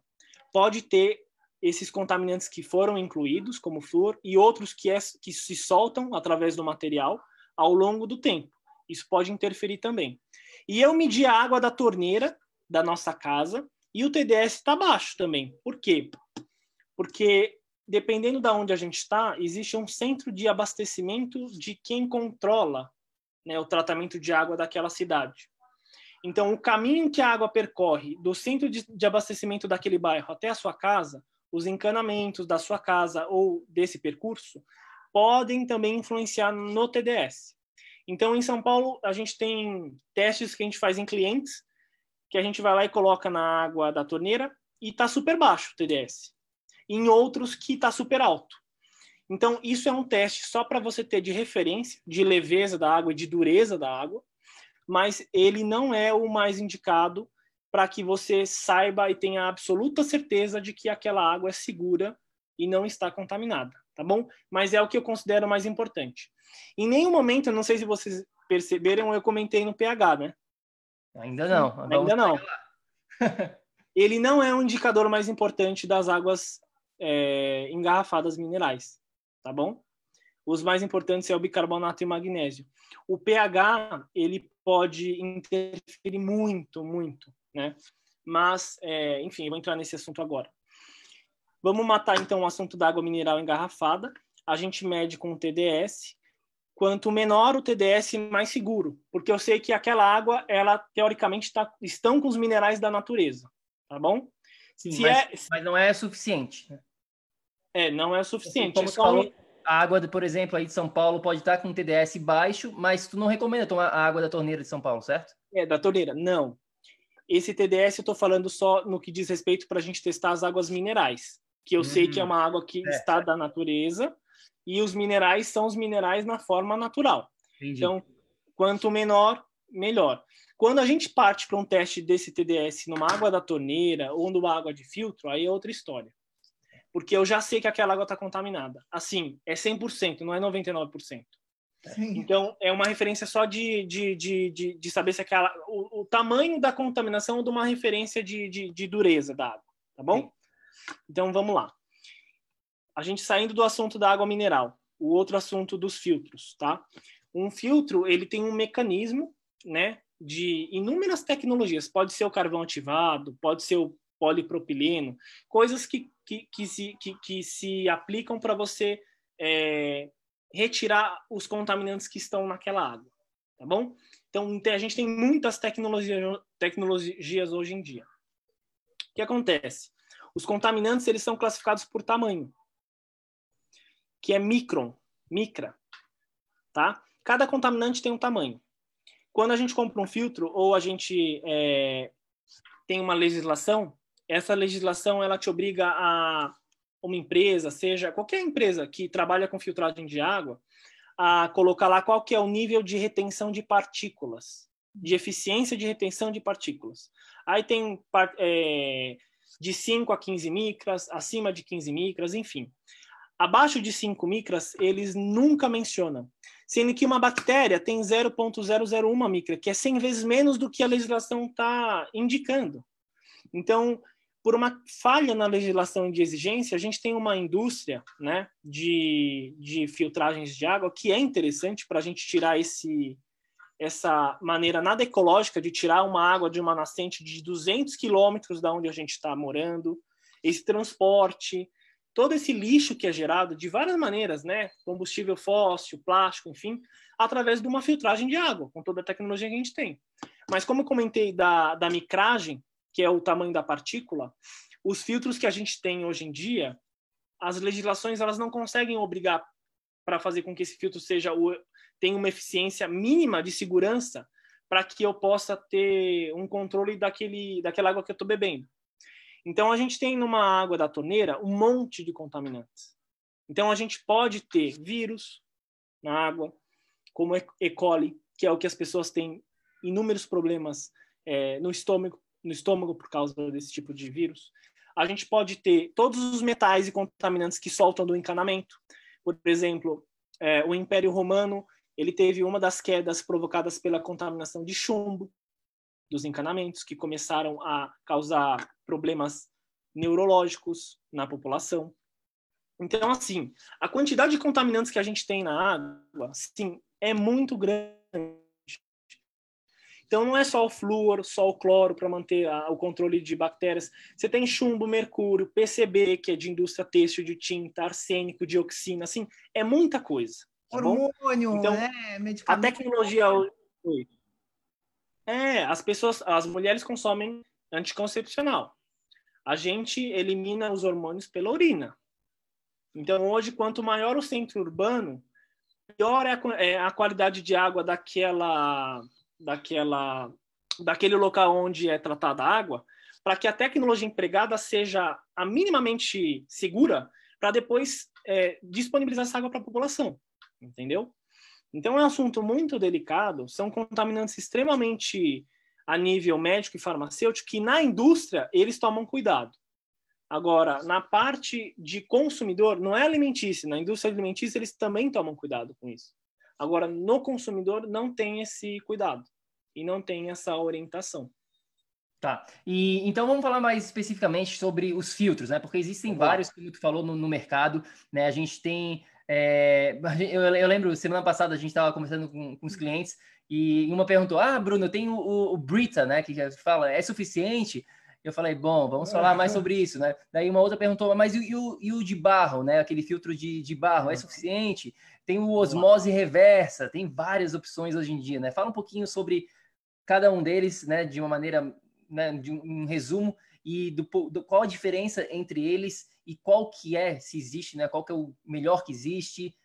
pode ter esses contaminantes que foram incluídos, como flúor, e outros que, é, que se soltam através do material ao longo do tempo. Isso pode interferir também. E eu medi a água da torneira da nossa casa e o TDS está baixo também. Por quê? Porque dependendo da de onde a gente está, existe um centro de abastecimento de quem controla né, o tratamento de água daquela cidade. Então, o caminho que a água percorre do centro de, de abastecimento daquele bairro até a sua casa, os encanamentos da sua casa ou desse percurso, podem também influenciar no TDS. Então, em São Paulo, a gente tem testes que a gente faz em clientes, que a gente vai lá e coloca na água da torneira e está super baixo o TDS em outros que está super alto. Então, isso é um teste só para você ter de referência de leveza da água e de dureza da água, mas ele não é o mais indicado para que você saiba e tenha absoluta certeza de que aquela água é segura e não está contaminada, tá bom? Mas é o que eu considero mais importante. Em nenhum momento, eu não sei se vocês perceberam, eu comentei no pH, né? Ainda não. Ainda não. Ele não é o indicador mais importante das águas é, engarrafadas minerais, tá bom? Os mais importantes é o bicarbonato e o magnésio. O pH, ele pode interferir muito, muito, né? Mas, é, enfim, eu vou entrar nesse assunto agora. Vamos matar, então, o assunto da água mineral engarrafada. A gente mede com o TDS. Quanto menor o TDS, mais seguro. Porque eu sei que aquela água, ela, teoricamente, tá, estão com os minerais da natureza. Tá bom? Sim, mas, é... mas, não é suficiente. Né? É, não é suficiente. Como é só... falou, a água, por exemplo, aí de São Paulo pode estar com TDS baixo, mas tu não recomenda tomar a água da torneira de São Paulo, certo? É, da torneira. Não. Esse TDS eu estou falando só no que diz respeito para a gente testar as águas minerais, que eu hum, sei que é uma água que é. está da natureza e os minerais são os minerais na forma natural. Entendi. Então, quanto menor, melhor. Quando a gente parte para um teste desse TDS numa água da torneira ou numa água de filtro, aí é outra história porque eu já sei que aquela água está contaminada. Assim, é 100%, não é 99%. Sim. Então, é uma referência só de, de, de, de, de saber se aquela. O, o, tamanho da contaminação ou de uma referência de, de, de dureza da água, tá bom? Sim. Então, vamos lá. A gente saindo do assunto da água mineral, o outro assunto dos filtros, tá? Um filtro, ele tem um mecanismo, né, de inúmeras tecnologias. Pode ser o carvão ativado, pode ser o polipropileno, coisas que, que, que, se, que, que se aplicam para você é, retirar os contaminantes que estão naquela água, tá bom? Então, a gente tem muitas tecnologias, tecnologias hoje em dia. O que acontece? Os contaminantes eles são classificados por tamanho, que é micron, micra, tá? Cada contaminante tem um tamanho. Quando a gente compra um filtro ou a gente é, tem uma legislação, essa legislação ela te obriga a uma empresa, seja qualquer empresa que trabalha com filtragem de água, a colocar lá qual que é o nível de retenção de partículas, de eficiência de retenção de partículas. Aí tem é, de 5 a 15 micras, acima de 15 micras, enfim. Abaixo de 5 micras, eles nunca mencionam. Sendo que uma bactéria tem 0,001 micra, que é 100 vezes menos do que a legislação está indicando. Então, por uma falha na legislação de exigência, a gente tem uma indústria né, de, de filtragens de água que é interessante para a gente tirar esse, essa maneira nada ecológica de tirar uma água de uma nascente de 200 quilômetros da onde a gente está morando, esse transporte, todo esse lixo que é gerado de várias maneiras, né, combustível fóssil, plástico, enfim, através de uma filtragem de água, com toda a tecnologia que a gente tem. Mas como eu comentei da, da micragem, que é o tamanho da partícula, os filtros que a gente tem hoje em dia, as legislações elas não conseguem obrigar para fazer com que esse filtro seja o, tenha uma eficiência mínima de segurança para que eu possa ter um controle daquele, daquela água que eu estou bebendo. Então a gente tem numa água da torneira um monte de contaminantes. Então a gente pode ter vírus na água, como E. coli, que é o que as pessoas têm inúmeros problemas é, no estômago no estômago por causa desse tipo de vírus. A gente pode ter todos os metais e contaminantes que soltam do encanamento. Por exemplo, é, o Império Romano ele teve uma das quedas provocadas pela contaminação de chumbo dos encanamentos, que começaram a causar problemas neurológicos na população. Então, assim, a quantidade de contaminantes que a gente tem na água, sim, é muito grande então não é só o flúor, só o cloro para manter a, o controle de bactérias. Você tem chumbo, mercúrio, PCB, que é de indústria têxtil, de tinta, arsênico, dioxina, assim, é muita coisa. Tá Hormônio, então, né? A tecnologia é, as pessoas, as mulheres consomem anticoncepcional. A gente elimina os hormônios pela urina. Então, hoje, quanto maior o centro urbano, pior é a, é a qualidade de água daquela daquela, daquele local onde é tratada a água, para que a tecnologia empregada seja a minimamente segura para depois é, disponibilizar essa água para a população, entendeu? Então é um assunto muito delicado, são contaminantes extremamente a nível médico e farmacêutico que na indústria eles tomam cuidado. Agora, na parte de consumidor, não é alimentícia, na indústria alimentícia eles também tomam cuidado com isso. Agora, no consumidor não tem esse cuidado e não tem essa orientação. Tá. E então vamos falar mais especificamente sobre os filtros, né? Porque existem vários, como tu falou, no, no mercado, né? A gente tem. É... Eu, eu, lembro, semana passada a gente estava conversando com, com, os clientes e uma perguntou: Ah, Bruno, eu tenho o, o Brita, né? Que fala, é suficiente? Eu falei, bom, vamos falar mais sobre isso, né? Daí uma outra perguntou, mas e o, e o de barro, né? Aquele filtro de, de barro, é suficiente? Tem o osmose reversa, tem várias opções hoje em dia, né? Fala um pouquinho sobre cada um deles, né? De uma maneira né, de um, resumo e do, do, qual a diferença entre eles e qual que é, se existe, né, qual que é o melhor que existe.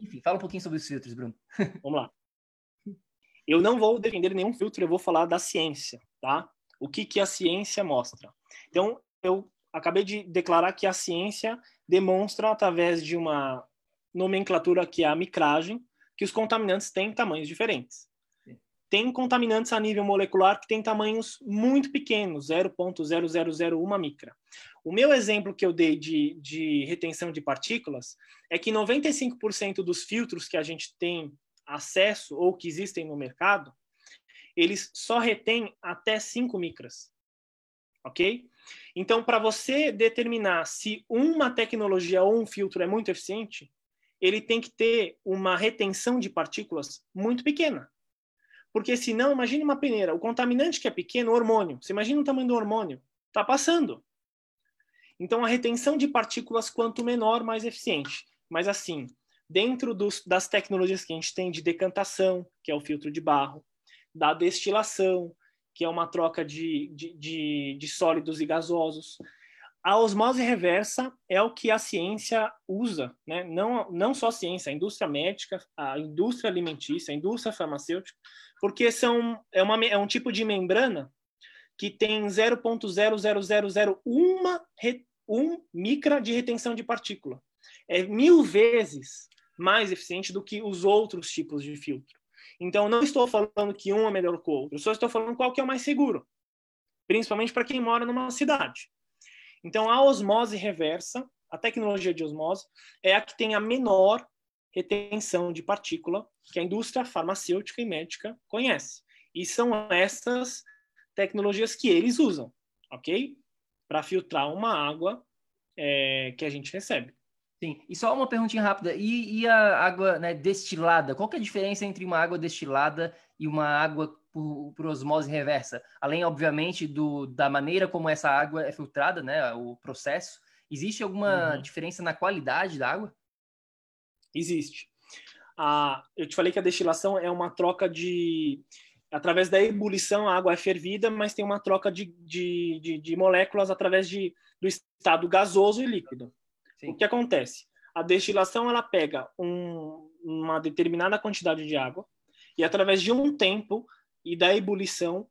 Enfim, fala um pouquinho sobre os filtros, Bruno. Vamos lá. Eu não vou defender nenhum filtro, eu vou falar da ciência, tá? O que, que a ciência mostra. Então, eu acabei de declarar que a ciência demonstra, através de uma nomenclatura que é a micragem, que os contaminantes têm tamanhos diferentes tem contaminantes a nível molecular que têm tamanhos muito pequenos, 0.0001 micra. O meu exemplo que eu dei de, de retenção de partículas é que 95% dos filtros que a gente tem acesso ou que existem no mercado, eles só retêm até 5 micras. Ok? Então, para você determinar se uma tecnologia ou um filtro é muito eficiente, ele tem que ter uma retenção de partículas muito pequena. Porque senão, imagine uma peneira, o contaminante que é pequeno, o hormônio. Você imagina o tamanho do hormônio? Está passando. Então, a retenção de partículas, quanto menor, mais eficiente. Mas assim, dentro dos, das tecnologias que a gente tem de decantação, que é o filtro de barro, da destilação, que é uma troca de, de, de, de sólidos e gasosos, a osmose reversa é o que a ciência usa, né? não, não só a ciência, a indústria médica, a indústria alimentícia, a indústria farmacêutica, porque são, é, uma, é um tipo de membrana que tem 0.00001 micra de retenção de partícula. É mil vezes mais eficiente do que os outros tipos de filtro. Então, não estou falando que um é melhor que o outro, só estou falando qual que é o mais seguro, principalmente para quem mora numa cidade. Então, a osmose reversa, a tecnologia de osmose, é a que tem a menor retenção de partícula que a indústria farmacêutica e médica conhece. E são essas tecnologias que eles usam, ok? Para filtrar uma água é, que a gente recebe. Sim, e só uma perguntinha rápida. E, e a água né, destilada? Qual que é a diferença entre uma água destilada e uma água por, por, osmose reversa? Além, obviamente, do, da maneira como essa água é filtrada, né, o processo, existe alguma uhum. diferença na qualidade da água? Existe. Ah, eu te falei que a destilação é uma troca de. Através da ebulição, a água é fervida, mas tem uma troca de, de, de, de moléculas através de, do estado gasoso e líquido. Sim. O que acontece? A destilação ela pega um, uma determinada quantidade de água e, através de um tempo e da ebulição,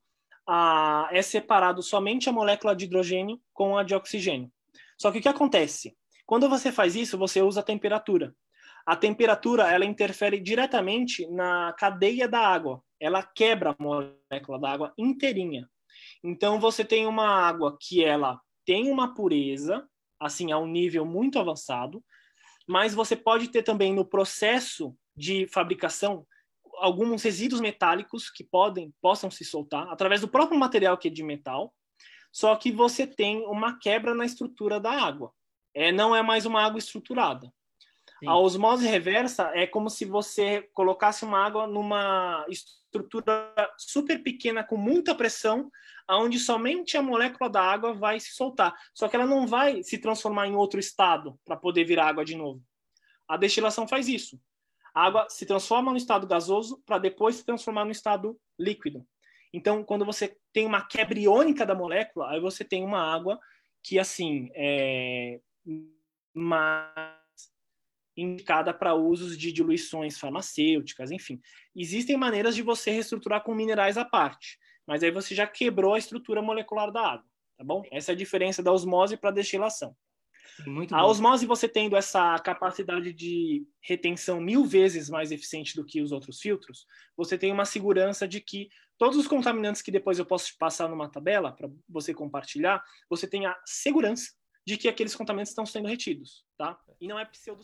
a, é separado somente a molécula de hidrogênio com a de oxigênio. Só que o que acontece? Quando você faz isso, você usa a temperatura a temperatura ela interfere diretamente na cadeia da água. Ela quebra a molécula da água inteirinha. Então você tem uma água que ela tem uma pureza, assim, a um nível muito avançado, mas você pode ter também no processo de fabricação alguns resíduos metálicos que podem possam se soltar através do próprio material que é de metal, só que você tem uma quebra na estrutura da água. É, não é mais uma água estruturada. Sim. A osmose reversa é como se você colocasse uma água numa estrutura super pequena com muita pressão, aonde somente a molécula da água vai se soltar. Só que ela não vai se transformar em outro estado para poder virar água de novo. A destilação faz isso. A água se transforma no estado gasoso para depois se transformar no estado líquido. Então, quando você tem uma quebra iônica da molécula, aí você tem uma água que, assim, é mais indicada para usos de diluições farmacêuticas, enfim. Existem maneiras de você reestruturar com minerais à parte, mas aí você já quebrou a estrutura molecular da água, tá bom? Essa é a diferença da osmose para destilação. Muito a osmose, você tendo essa capacidade de retenção mil vezes mais eficiente do que os outros filtros, você tem uma segurança de que todos os contaminantes que depois eu posso passar numa tabela para você compartilhar, você tem a segurança de que aqueles contaminantes estão sendo retidos, tá? E não é pseudo.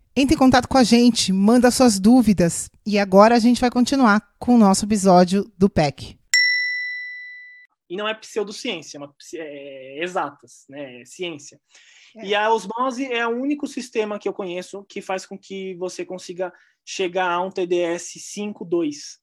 Entre em contato com a gente, manda suas dúvidas e agora a gente vai continuar com o nosso episódio do PEC. E não é pseudociência, é, uma, é exatas, né? É ciência. É. E a osmose é o único sistema que eu conheço que faz com que você consiga chegar a um TDS 5.2.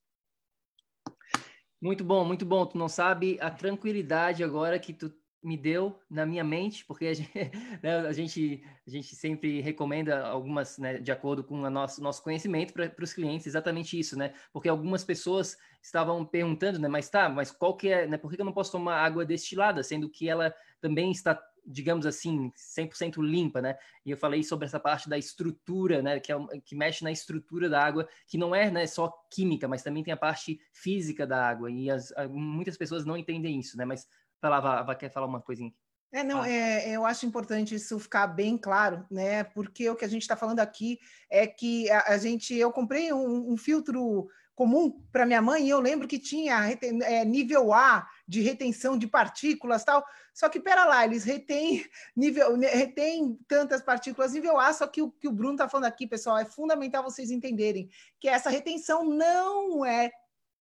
Muito bom, muito bom. Tu não sabe a tranquilidade agora que tu me deu na minha mente, porque a gente, né, a gente, a gente sempre recomenda algumas, né, de acordo com o nosso, nosso conhecimento para os clientes, exatamente isso, né? Porque algumas pessoas estavam perguntando, né, mas tá, mas qual que é, né, por que eu não posso tomar água destilada, sendo que ela também está digamos assim, 100% limpa, né? E eu falei sobre essa parte da estrutura, né? Que, é, que mexe na estrutura da água, que não é né, só química, mas também tem a parte física da água. E as, muitas pessoas não entendem isso, né? Mas vai lá, Vá, quer falar uma coisinha? É, não, ah. é, eu acho importante isso ficar bem claro, né? Porque o que a gente está falando aqui é que a, a gente, eu comprei um, um filtro comum para minha mãe, e eu lembro que tinha é, nível A de retenção de partículas tal. Só que, pera lá, eles retêm nível, retém tantas partículas nível A, só que o que o Bruno está falando aqui, pessoal, é fundamental vocês entenderem que essa retenção não é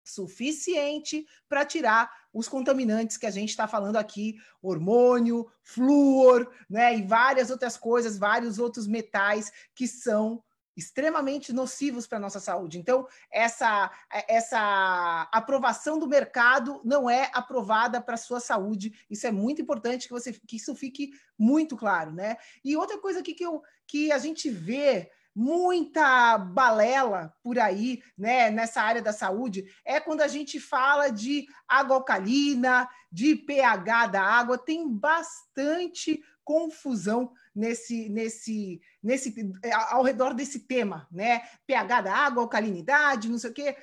suficiente para tirar os contaminantes que a gente está falando aqui, hormônio, flúor, né, e várias outras coisas, vários outros metais que são extremamente nocivos para a nossa saúde. Então, essa, essa aprovação do mercado não é aprovada para a sua saúde. Isso é muito importante que, você, que isso fique muito claro. Né? E outra coisa aqui que, eu, que a gente vê muita balela por aí, né, nessa área da saúde, é quando a gente fala de água alcalina, de pH da água, tem bastante confusão nesse, nesse, nesse, é, ao redor desse tema, né? pH da água, alcalinidade, não sei o quê.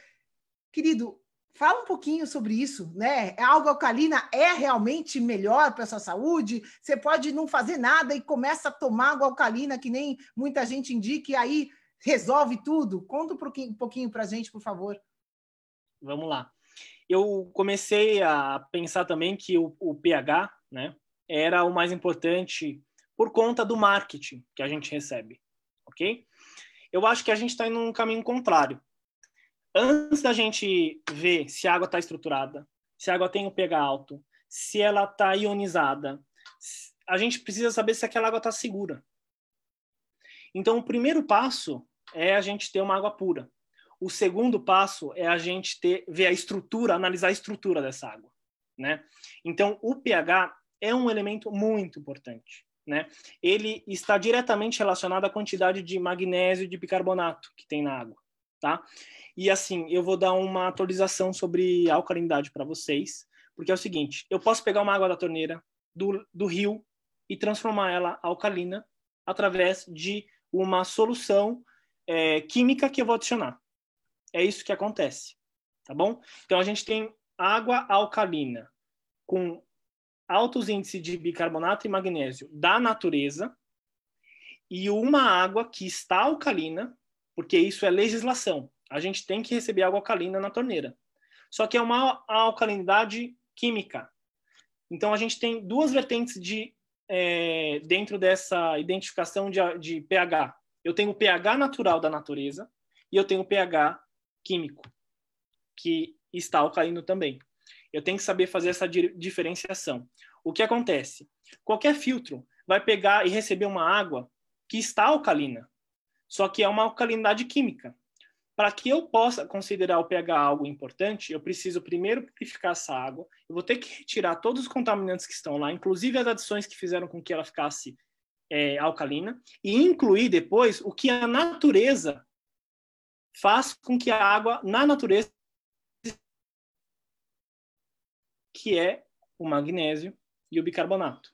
Querido, fala um pouquinho sobre isso, né? A água alcalina é realmente melhor para a sua saúde? Você pode não fazer nada e começa a tomar água alcalina, que nem muita gente indica, e aí resolve tudo? Conta um pouquinho, um para a gente, por favor. Vamos lá. Eu comecei a pensar também que o, o pH, né, era o mais importante por conta do marketing que a gente recebe, ok? Eu acho que a gente está indo num caminho contrário. Antes da gente ver se a água está estruturada, se a água tem um pH alto, se ela está ionizada, a gente precisa saber se aquela água está segura. Então, o primeiro passo é a gente ter uma água pura. O segundo passo é a gente ter, ver a estrutura, analisar a estrutura dessa água, né? Então, o pH é um elemento muito importante. Né? Ele está diretamente relacionado à quantidade de magnésio e de bicarbonato que tem na água, tá? E assim, eu vou dar uma atualização sobre alcalinidade para vocês, porque é o seguinte: eu posso pegar uma água da torneira do, do rio e transformar ela alcalina através de uma solução é, química que eu vou adicionar. É isso que acontece, tá bom? Então a gente tem água alcalina com altos índices de bicarbonato e magnésio da natureza e uma água que está alcalina, porque isso é legislação. A gente tem que receber água alcalina na torneira. Só que é uma alcalinidade química. Então a gente tem duas vertentes de é, dentro dessa identificação de, de pH. Eu tenho o pH natural da natureza e eu tenho o pH químico, que está alcalino também. Eu tenho que saber fazer essa diferenciação. O que acontece? Qualquer filtro vai pegar e receber uma água que está alcalina, só que é uma alcalinidade química. Para que eu possa considerar o pH algo importante, eu preciso primeiro purificar essa água. Eu vou ter que retirar todos os contaminantes que estão lá, inclusive as adições que fizeram com que ela ficasse é, alcalina e incluir depois o que a natureza faz com que a água na natureza que é o magnésio e o bicarbonato.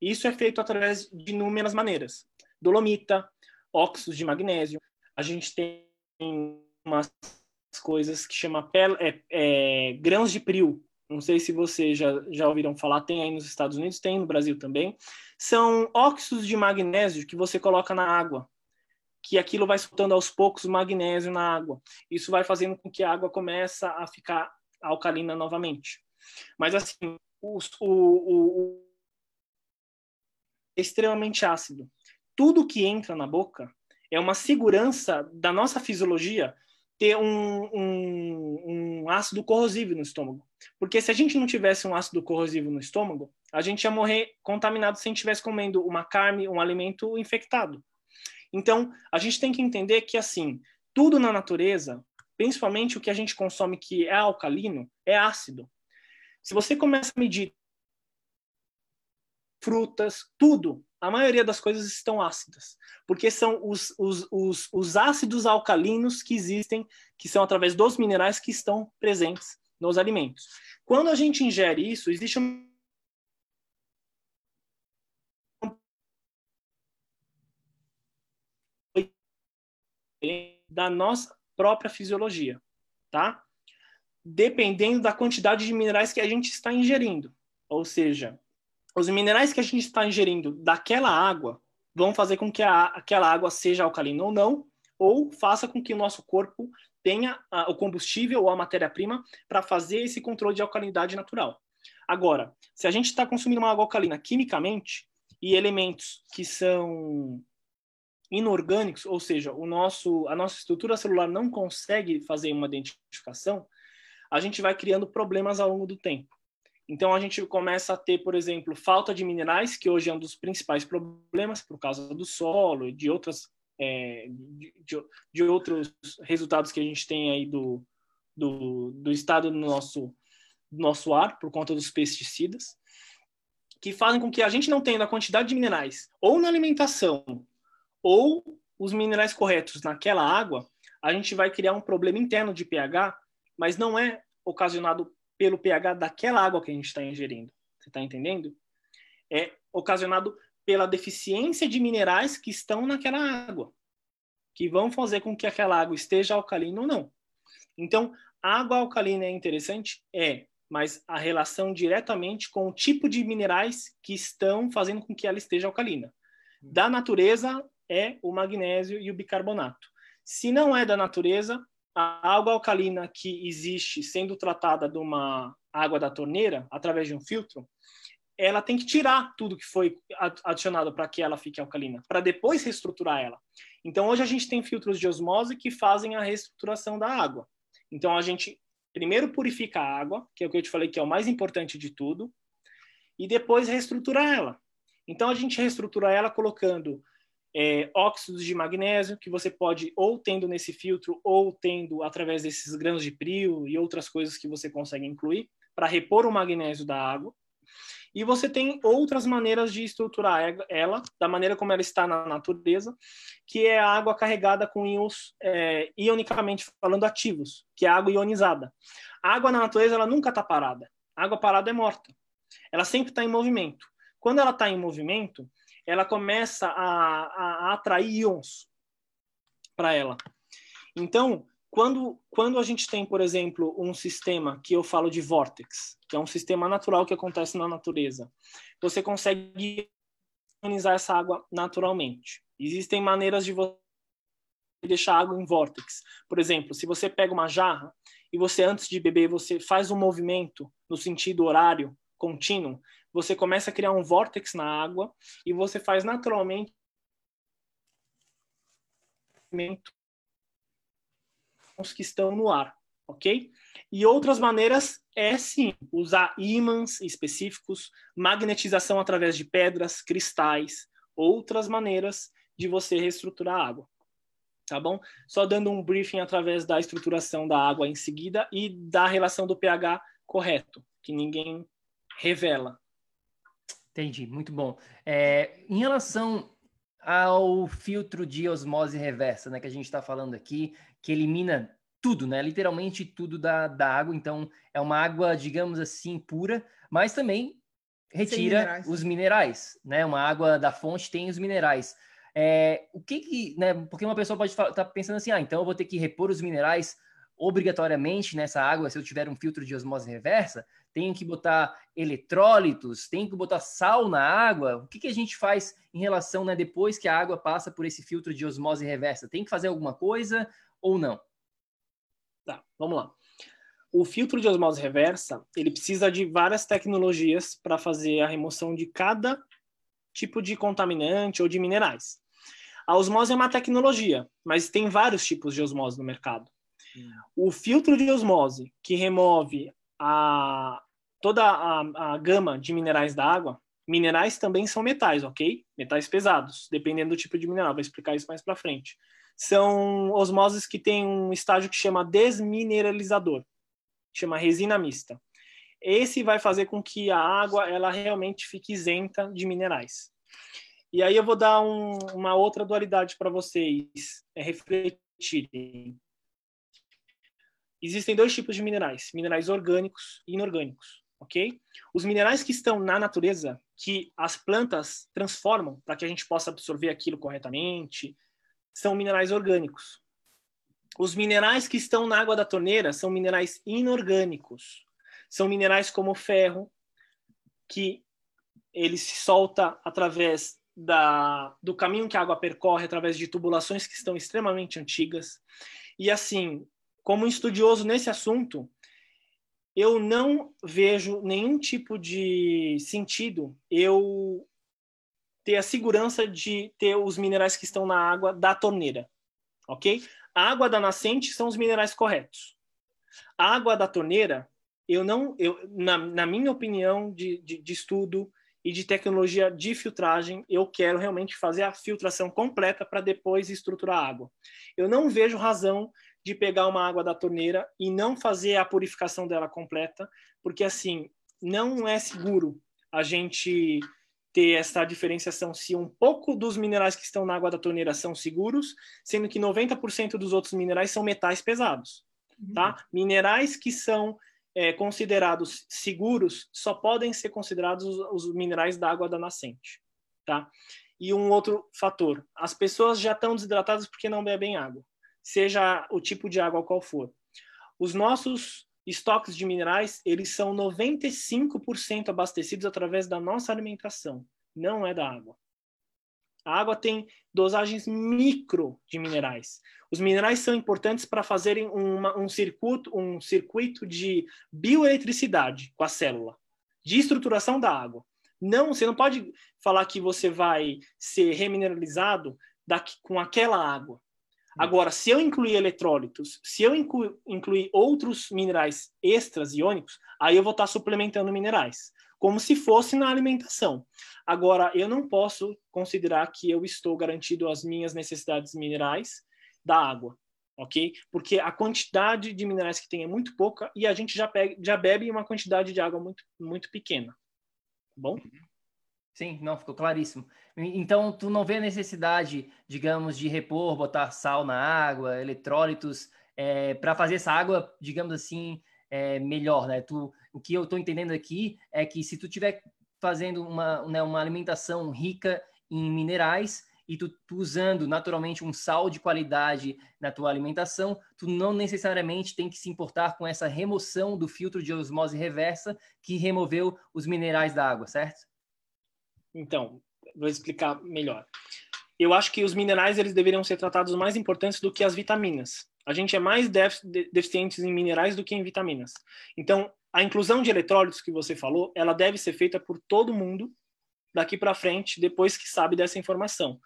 Isso é feito através de inúmeras maneiras. Dolomita, óxidos de magnésio. A gente tem umas coisas que chama é, é, grãos de pril. Não sei se vocês já, já ouviram falar, tem aí nos Estados Unidos, tem no Brasil também. São óxidos de magnésio que você coloca na água, que aquilo vai soltando aos poucos o magnésio na água. Isso vai fazendo com que a água comece a ficar alcalina novamente. Mas assim, o, o, o é extremamente ácido. Tudo que entra na boca é uma segurança da nossa fisiologia ter um, um, um, ácido corrosivo no estômago. Porque se a gente não tivesse um ácido corrosivo no estômago, a gente ia morrer contaminado se a gente estivesse comendo uma carne, um alimento infectado. Então, a gente tem que entender que, assim, tudo na natureza, principalmente o que a gente consome que é alcalino, é ácido. Se você começa a medir frutas, tudo, a maioria das coisas estão ácidas, porque são os, os, os, os ácidos alcalinos que existem, que são através dos minerais que estão presentes nos alimentos. Quando a gente ingere isso, existe um da nossa própria fisiologia, tá? dependendo da quantidade de minerais que a gente está ingerindo. Ou seja, os minerais que a gente está ingerindo daquela água vão fazer com que a, aquela água seja alcalina ou não, ou faça com que o nosso corpo tenha a, o combustível ou a matéria-prima para fazer esse controle de alcalinidade natural. Agora, se a gente está consumindo uma água alcalina quimicamente e elementos que são inorgânicos, ou seja, o nosso, a nossa estrutura celular não consegue fazer uma identificação, a gente vai criando problemas ao longo do tempo. Então a gente começa a ter, por exemplo, falta de minerais, que hoje é um dos principais problemas por causa do solo e de outras é, de, de, de, outros resultados que a gente tem aí do, do, do estado do nosso, do nosso ar por conta dos pesticidas, que fazem com que a gente não tenha a quantidade de minerais ou na alimentação ou os minerais corretos naquela água, a gente vai criar um problema interno de pH mas não é ocasionado pelo pH daquela água que a gente está ingerindo. Você está entendendo? É ocasionado pela deficiência de minerais que estão naquela água, que vão fazer com que aquela água esteja alcalina ou não. Então, água alcalina é interessante? É, mas a relação diretamente com o tipo de minerais que estão fazendo com que ela esteja alcalina. Da natureza é o magnésio e o bicarbonato. Se não é da natureza, a água alcalina que existe sendo tratada de uma água da torneira através de um filtro, ela tem que tirar tudo que foi adicionado para que ela fique alcalina, para depois reestruturar ela. Então hoje a gente tem filtros de osmose que fazem a reestruturação da água. Então a gente primeiro purifica a água, que é o que eu te falei que é o mais importante de tudo, e depois reestrutura ela. Então a gente reestrutura ela colocando é, óxidos de magnésio, que você pode ou tendo nesse filtro ou tendo através desses grãos de prio e outras coisas que você consegue incluir para repor o magnésio da água. E você tem outras maneiras de estruturar ela, da maneira como ela está na natureza, que é a água carregada com íons, é, ionicamente falando, ativos, que é a água ionizada. A água na natureza ela nunca está parada. A água parada é morta. Ela sempre está em movimento. Quando ela está em movimento, ela começa a, a, a atrair íons para ela. Então, quando, quando a gente tem, por exemplo, um sistema que eu falo de vórtex, que é um sistema natural que acontece na natureza, você consegue ionizar essa água naturalmente. Existem maneiras de você deixar a água em vórtex. Por exemplo, se você pega uma jarra e você, antes de beber, você faz um movimento no sentido horário contínuo, você começa a criar um vórtex na água e você faz naturalmente os que estão no ar, ok? E outras maneiras é sim usar ímãs específicos, magnetização através de pedras, cristais, outras maneiras de você reestruturar a água. Tá bom? Só dando um briefing através da estruturação da água em seguida e da relação do pH correto, que ninguém revela, Entendi, muito bom. É, em relação ao filtro de osmose reversa, né, que a gente está falando aqui, que elimina tudo, né, literalmente tudo da, da água. Então, é uma água, digamos assim, pura, mas também retira minerais. os minerais, né? Uma água da fonte tem os minerais. É, o que que, né? Porque uma pessoa pode estar tá pensando assim, ah, então eu vou ter que repor os minerais obrigatoriamente nessa água se eu tiver um filtro de osmose reversa? Tenho que botar eletrólitos? Tenho que botar sal na água? O que, que a gente faz em relação, né? Depois que a água passa por esse filtro de osmose reversa, tem que fazer alguma coisa ou não? Tá, vamos lá. O filtro de osmose reversa, ele precisa de várias tecnologias para fazer a remoção de cada tipo de contaminante ou de minerais. A osmose é uma tecnologia, mas tem vários tipos de osmose no mercado. O filtro de osmose, que remove a, toda a, a gama de minerais da água, minerais também são metais, ok? Metais pesados, dependendo do tipo de mineral. Vou explicar isso mais para frente. São osmoses que têm um estágio que chama desmineralizador, chama resina mista. Esse vai fazer com que a água ela realmente fique isenta de minerais. E aí eu vou dar um, uma outra dualidade para vocês é, refletirem. Existem dois tipos de minerais: minerais orgânicos e inorgânicos, ok? Os minerais que estão na natureza, que as plantas transformam para que a gente possa absorver aquilo corretamente, são minerais orgânicos. Os minerais que estão na água da torneira são minerais inorgânicos. São minerais como ferro, que ele se solta através da, do caminho que a água percorre através de tubulações que estão extremamente antigas. E assim, como estudioso nesse assunto, eu não vejo nenhum tipo de sentido eu ter a segurança de ter os minerais que estão na água da torneira, ok? A água da nascente são os minerais corretos. A água da torneira, eu não, eu, na, na minha opinião de, de, de estudo, e de tecnologia de filtragem, eu quero realmente fazer a filtração completa para depois estruturar a água. Eu não vejo razão de pegar uma água da torneira e não fazer a purificação dela completa, porque assim, não é seguro a gente ter essa diferenciação se um pouco dos minerais que estão na água da torneira são seguros, sendo que 90% dos outros minerais são metais pesados, tá? Uhum. Minerais que são é, considerados seguros só podem ser considerados os, os minerais da água da nascente, tá? E um outro fator, as pessoas já estão desidratadas porque não bebem água, seja o tipo de água qual for. Os nossos estoques de minerais, eles são 95% abastecidos através da nossa alimentação, não é da água. A água tem dosagens micro de minerais. Os minerais são importantes para fazerem uma, um, circuito, um circuito de bioeletricidade com a célula, de estruturação da água. Não, você não pode falar que você vai ser remineralizado daqui, com aquela água. Agora, se eu incluir eletrólitos, se eu incluir, outros minerais extras iônicos, aí eu vou estar suplementando minerais como se fosse na alimentação. Agora, eu não posso considerar que eu estou garantido as minhas necessidades minerais da água, ok? Porque a quantidade de minerais que tem é muito pouca e a gente já, pega, já bebe uma quantidade de água muito, muito pequena. Tá bom? Sim, não, ficou claríssimo. Então, tu não vê a necessidade, digamos, de repor, botar sal na água, eletrólitos, é, para fazer essa água, digamos assim, é, melhor, né? Tu, o que eu estou entendendo aqui é que se tu estiver fazendo uma, né, uma alimentação rica em minerais e tu, tu, usando naturalmente um sal de qualidade na tua alimentação, tu não necessariamente tem que se importar com essa remoção do filtro de osmose reversa que removeu os minerais da água, certo? Então, vou explicar melhor. Eu acho que os minerais eles deveriam ser tratados mais importantes do que as vitaminas a gente é mais deficientes em minerais do que em vitaminas. Então, a inclusão de eletrólitos que você falou, ela deve ser feita por todo mundo daqui para frente, depois que sabe dessa informação.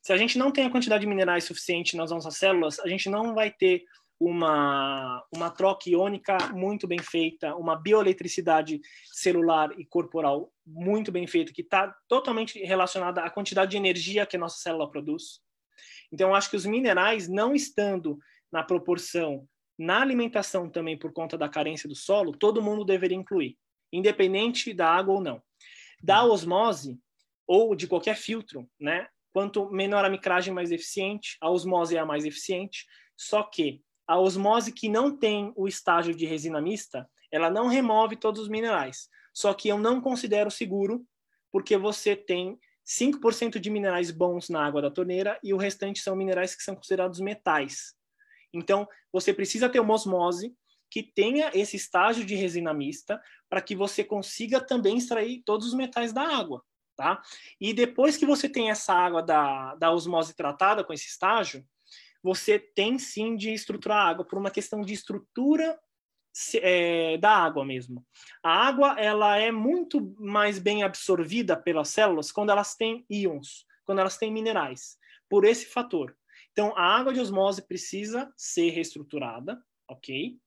Se a gente não tem a quantidade de minerais suficiente nas nossas células, a gente não vai ter uma, uma troca iônica muito bem feita, uma bioeletricidade celular e corporal muito bem feita, que está totalmente relacionada à quantidade de energia que a nossa célula produz. Então, acho que os minerais, não estando na proporção na alimentação também por conta da carência do solo, todo mundo deveria incluir, independente da água ou não. Da osmose ou de qualquer filtro, né? quanto menor a micragem, mais eficiente. A osmose é a mais eficiente. Só que a osmose que não tem o estágio de resina mista, ela não remove todos os minerais. Só que eu não considero seguro, porque você tem 5% de minerais bons na água da torneira e o restante são minerais que são considerados metais. Então, você precisa ter uma osmose que tenha esse estágio de resina mista para que você consiga também extrair todos os metais da água, tá? E depois que você tem essa água da, da osmose tratada com esse estágio, você tem sim de estruturar a água por uma questão de estrutura é, da água mesmo. A água ela é muito mais bem absorvida pelas células quando elas têm íons, quando elas têm minerais, por esse fator. Então, a água de osmose precisa ser reestruturada, ok?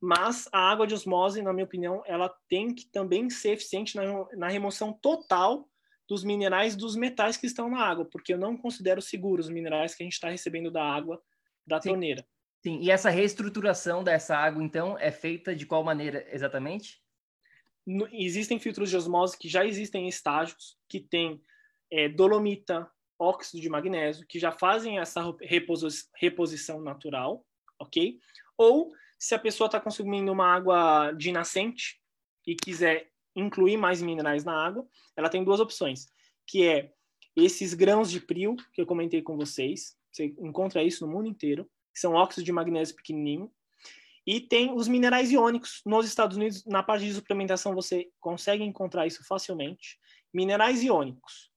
mas a água de osmose, na minha opinião, ela tem que também ser eficiente na, na remoção total dos minerais dos metais que estão na água, porque eu não considero seguros os minerais que a gente está recebendo da água da Sim. torneira. Sim, e essa reestruturação dessa água, então, é feita de qual maneira exatamente? No, existem filtros de osmose que já existem em estágios, que tem é, dolomita, óxido de magnésio, que já fazem essa reposi reposição natural, ok? Ou se a pessoa está consumindo uma água de nascente e quiser incluir mais minerais na água, ela tem duas opções, que é esses grãos de prio que eu comentei com vocês, você encontra isso no mundo inteiro, que são óxidos de magnésio pequenininho, e tem os minerais iônicos. Nos Estados Unidos, na parte de suplementação, você consegue encontrar isso facilmente. Minerais iônicos.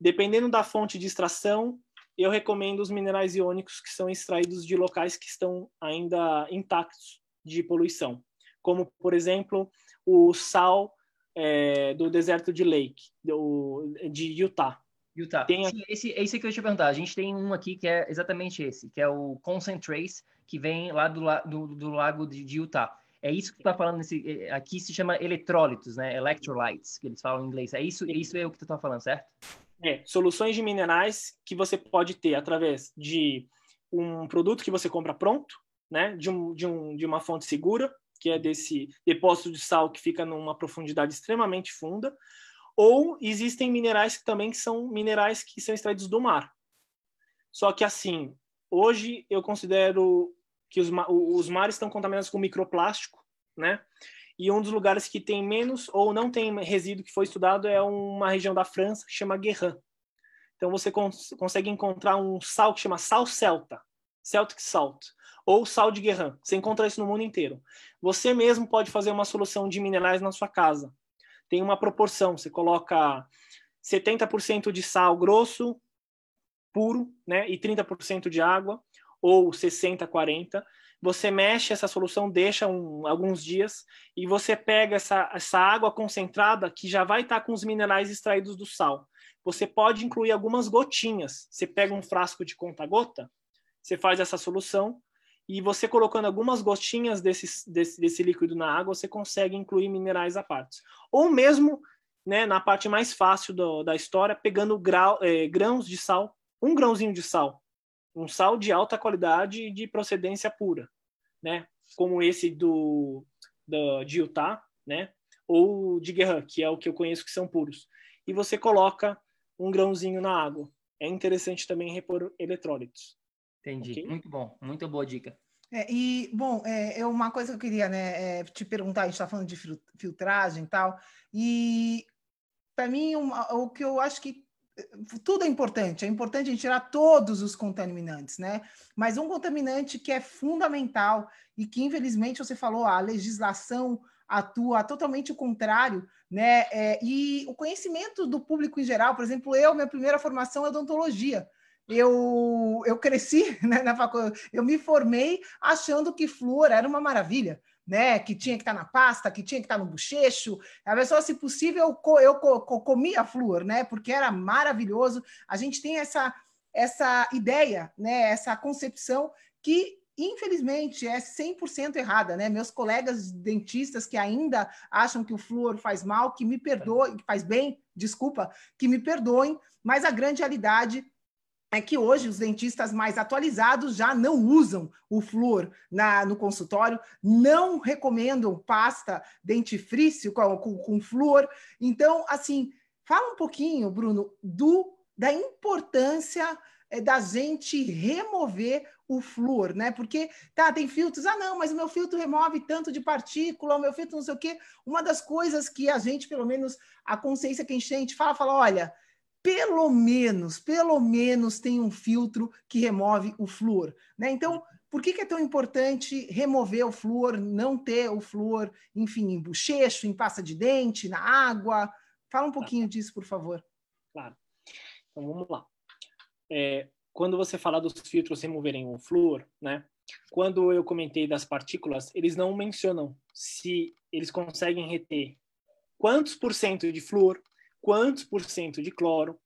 Dependendo da fonte de extração, eu recomendo os minerais iônicos que são extraídos de locais que estão ainda intactos de poluição, como, por exemplo, o sal é, do deserto de Lake, do, de Utah. Utah. Tem... Sim, esse, é isso que eu te perguntar. A gente tem um aqui que é exatamente esse, que é o Concentrace, que vem lá do, do, do lago de, de, Utah. É isso que tu está falando nesse, é, aqui se chama eletrólitos, né? Electrolytes, que eles falam em inglês. É isso, isso é o que tu está falando, certo? É, soluções de minerais que você pode ter através de um produto que você compra pronto, né, de, um, de, um, de uma fonte segura, que é desse depósito de sal que fica numa profundidade extremamente funda, ou existem minerais que também são minerais que são extraídos do mar. Só que assim, hoje eu considero que os, os mares estão contaminados com microplástico, né? E um dos lugares que tem menos ou não tem resíduo que foi estudado é uma região da França que chama Guerrin. Então você cons consegue encontrar um sal que chama sal celta, Celtic salt, ou sal de Guerrin. Você encontra isso no mundo inteiro. Você mesmo pode fazer uma solução de minerais na sua casa. Tem uma proporção, você coloca 70% de sal grosso, puro, né, e 30% de água, ou 60, 40 você mexe essa solução, deixa um, alguns dias e você pega essa, essa água concentrada que já vai estar tá com os minerais extraídos do sal. Você pode incluir algumas gotinhas. Você pega um frasco de conta-gota, você faz essa solução e você colocando algumas gotinhas desse, desse, desse líquido na água, você consegue incluir minerais à parte. Ou mesmo, né, na parte mais fácil do, da história, pegando grau, é, grãos de sal, um grãozinho de sal, um sal de alta qualidade e de procedência pura, né? Como esse do, do de Utah, né? Ou de Guerra, que é o que eu conheço que são puros. E você coloca um grãozinho na água. É interessante também repor eletrólitos. Entendi. Okay? Muito bom. Muito boa dica. É, e, bom, é, é, uma coisa que eu queria né, é, te perguntar, a gente está falando de filtragem e tal, e para mim, uma, o que eu acho que tudo é importante, é importante a gente tirar todos os contaminantes, né? Mas um contaminante que é fundamental e que, infelizmente, você falou, a legislação atua totalmente o contrário, né? É, e o conhecimento do público em geral, por exemplo, eu, minha primeira formação é odontologia. Eu, eu cresci né, na faculdade, eu me formei achando que flúor era uma maravilha né? Que tinha que estar tá na pasta, que tinha que estar tá no bochecho. A pessoa, se possível, eu, eu, eu comia flúor, né? Porque era maravilhoso. A gente tem essa essa ideia, né? Essa concepção que infelizmente é 100% errada, né? Meus colegas dentistas que ainda acham que o flúor faz mal, que me perdoem, que faz bem, desculpa, que me perdoem, mas a grande realidade é que hoje os dentistas mais atualizados já não usam o flúor na, no consultório, não recomendam pasta dentifrício com, com, com flúor. Então, assim, fala um pouquinho, Bruno, do da importância é, da gente remover o flúor, né? Porque tá, tem filtros, ah, não, mas o meu filtro remove tanto de partícula, o meu filtro não sei o quê. Uma das coisas que a gente, pelo menos, a consciência que a gente fala, fala, olha, pelo menos, pelo menos tem um filtro que remove o flúor, né? Então, por que, que, é tão importante remover o flúor, não ter o flúor, enfim, em bochecho, em pasta de dente, na água? Fala um pouquinho disso, por favor. Claro. Então, vamos lá. É, quando você fala dos filtros removerem o flúor, né? Quando eu comentei das partículas, eles não mencionam se eles conseguem reter quantos por cento de flúor, quantos por cento de cloro.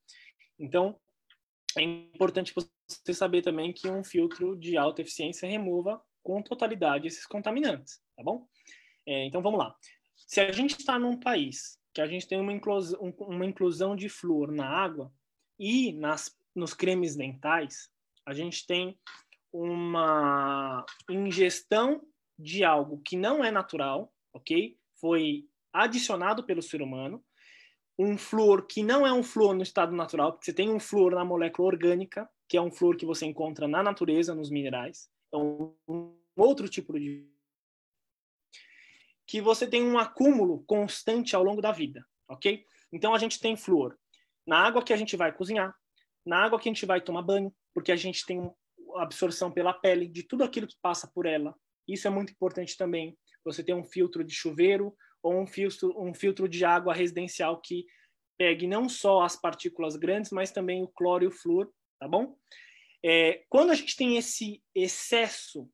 Então, é importante você saber também que um filtro de alta eficiência remova com totalidade esses contaminantes, tá bom? É, então, vamos lá. Se a gente está num país que a gente tem uma inclusão, uma inclusão de flúor na água e nas nos cremes dentais, a gente tem uma ingestão de algo que não é natural, ok? Foi adicionado pelo ser humano, um flúor que não é um flúor no estado natural, porque você tem um flúor na molécula orgânica, que é um flúor que você encontra na natureza, nos minerais, é um, um outro tipo de que você tem um acúmulo constante ao longo da vida, ok? Então a gente tem flúor na água que a gente vai cozinhar, na água que a gente vai tomar banho, porque a gente tem absorção pela pele de tudo aquilo que passa por ela. Isso é muito importante também. Você tem um filtro de chuveiro ou um filtro, um filtro de água residencial que pegue não só as partículas grandes, mas também o cloro e o flúor, tá bom? É, quando a gente tem esse excesso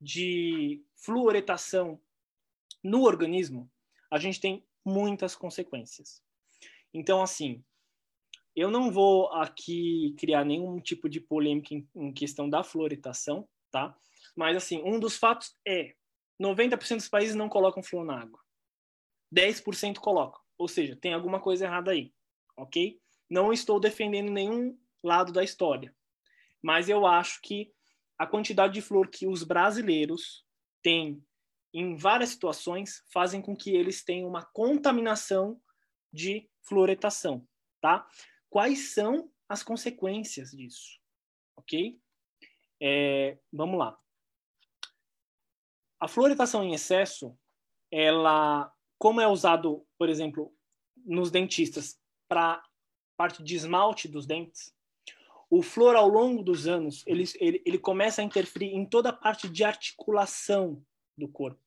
de fluoretação no organismo, a gente tem muitas consequências. Então, assim, eu não vou aqui criar nenhum tipo de polêmica em, em questão da fluoretação, tá? Mas, assim, um dos fatos é 90% dos países não colocam flúor na água. 10% colocam. Ou seja, tem alguma coisa errada aí, ok? Não estou defendendo nenhum lado da história. Mas eu acho que a quantidade de flúor que os brasileiros têm em várias situações fazem com que eles tenham uma contaminação de fluoretação, tá? quais são as consequências disso, ok? É, vamos lá. A fluoretação em excesso, ela, como é usado, por exemplo, nos dentistas para parte de esmalte dos dentes, o flúor ao longo dos anos ele, ele, ele começa a interferir em toda a parte de articulação do corpo,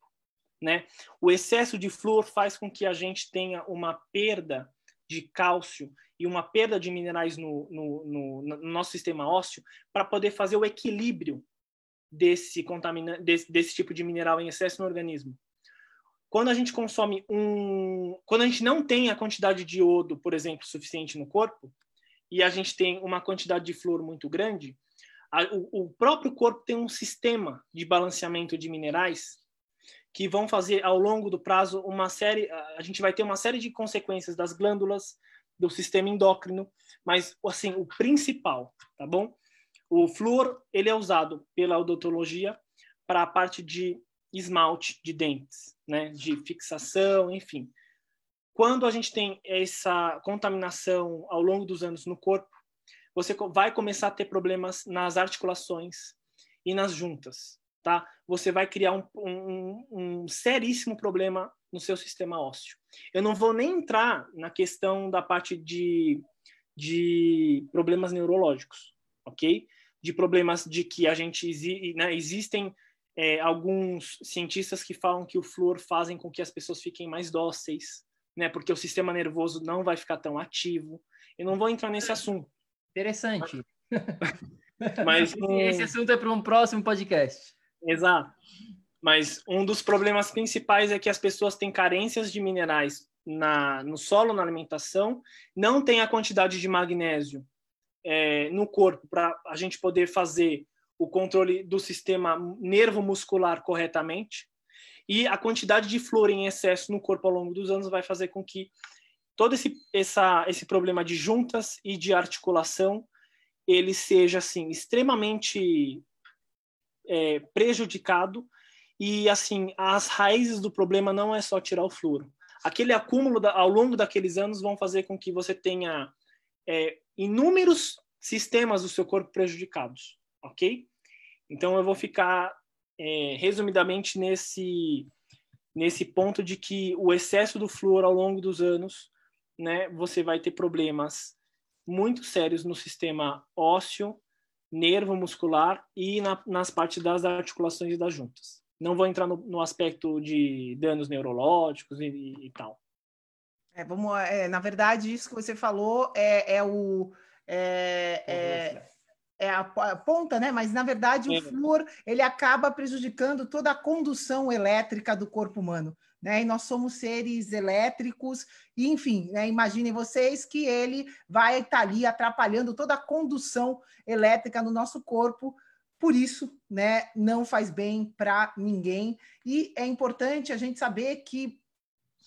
né? O excesso de flúor faz com que a gente tenha uma perda de cálcio e uma perda de minerais no, no, no, no nosso sistema ósseo para poder fazer o equilíbrio desse, contamina desse, desse tipo de mineral em excesso no organismo. Quando a gente consome um. Quando a gente não tem a quantidade de iodo, por exemplo, suficiente no corpo, e a gente tem uma quantidade de flúor muito grande, a, o, o próprio corpo tem um sistema de balanceamento de minerais que vão fazer ao longo do prazo uma série, a gente vai ter uma série de consequências das glândulas, do sistema endócrino, mas assim, o principal, tá bom? O flúor, ele é usado pela odontologia para a parte de esmalte de dentes, né, de fixação, enfim. Quando a gente tem essa contaminação ao longo dos anos no corpo, você vai começar a ter problemas nas articulações e nas juntas tá? Você vai criar um, um, um seríssimo problema no seu sistema ósseo. Eu não vou nem entrar na questão da parte de, de problemas neurológicos, ok? De problemas de que a gente né, existem é, alguns cientistas que falam que o flúor fazem com que as pessoas fiquem mais dóceis, né? Porque o sistema nervoso não vai ficar tão ativo. Eu não vou entrar nesse assunto. Interessante. Mas um... esse assunto é para um próximo podcast. Exato. Mas um dos problemas principais é que as pessoas têm carências de minerais na, no solo, na alimentação, não tem a quantidade de magnésio é, no corpo para a gente poder fazer o controle do sistema nervo-muscular corretamente. E a quantidade de flúor em excesso no corpo ao longo dos anos vai fazer com que todo esse, essa, esse problema de juntas e de articulação ele seja assim extremamente é, prejudicado e assim as raízes do problema não é só tirar o flúor. Aquele acúmulo da, ao longo daqueles anos vão fazer com que você tenha é, inúmeros sistemas do seu corpo prejudicados, ok? Então eu vou ficar é, resumidamente nesse nesse ponto de que o excesso do flúor ao longo dos anos, né, você vai ter problemas muito sérios no sistema ósseo, nervo muscular e na, nas partes das articulações e das juntas. Não vou entrar no, no aspecto de danos neurológicos e, e, e tal. É, vamos, é, na verdade, isso que você falou é, é o. É, é, é a, a, ponta, né? Mas na verdade o flúor ele acaba prejudicando toda a condução elétrica do corpo humano. Né? E nós somos seres elétricos, e, enfim, né? imaginem vocês que ele vai estar ali atrapalhando toda a condução elétrica no nosso corpo, por isso, né, não faz bem para ninguém. E é importante a gente saber que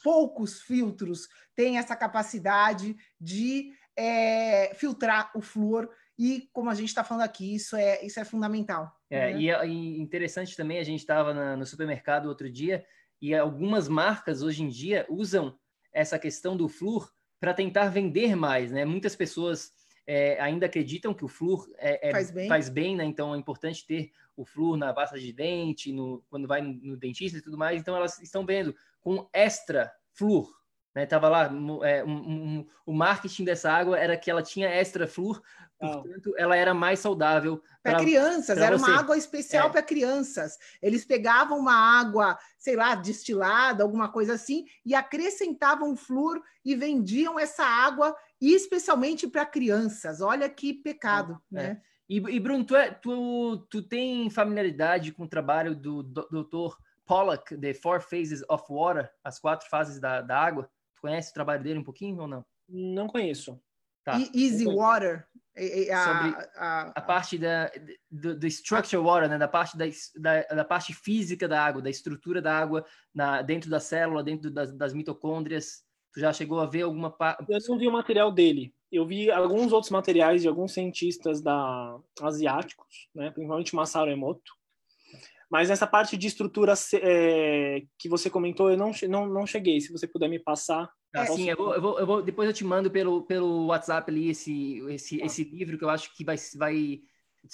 poucos filtros têm essa capacidade de é, filtrar o flúor e como a gente está falando aqui, isso é, isso é fundamental. É, né? e, é, e interessante também, a gente estava no supermercado outro dia, e algumas marcas hoje em dia usam essa questão do flúor para tentar vender mais, né? Muitas pessoas é, ainda acreditam que o flúor é, é, faz bem, faz bem né? então é importante ter o flúor na pasta de dente, no, quando vai no, no dentista e tudo mais, então elas estão vendo com extra flúor, né? Tava lá, é, um, um, o marketing dessa água era que ela tinha extra flúor, portanto, ela era mais saudável. Para crianças, era você. uma água especial é. para crianças. Eles pegavam uma água, sei lá, destilada, alguma coisa assim, e acrescentavam flúor e vendiam essa água especialmente para crianças. Olha que pecado, é. né? E, e Bruno, tu, é, tu, tu tem familiaridade com o trabalho do doutor Pollock, The Four Phases of Water, as quatro fases da, da água? Tu conhece o trabalho dele um pouquinho ou não? Não conheço. Tá. Easy Water. A, Sobre a, a, parte da do, do structure water, né? da parte da, da, da, parte física da água, da estrutura da água na, dentro da célula, dentro das, das mitocôndrias. Tu já chegou a ver alguma parte? Eu não vi o material dele. Eu vi alguns outros materiais de alguns cientistas da asiáticos, né? principalmente Masaru Emoto, mas essa parte de estrutura é, que você comentou, eu não, não, não cheguei. Se você puder me passar. Ah, sim, eu vou, eu vou, eu vou, depois eu te mando pelo, pelo WhatsApp ali esse, esse, ah. esse livro que eu acho que vai, vai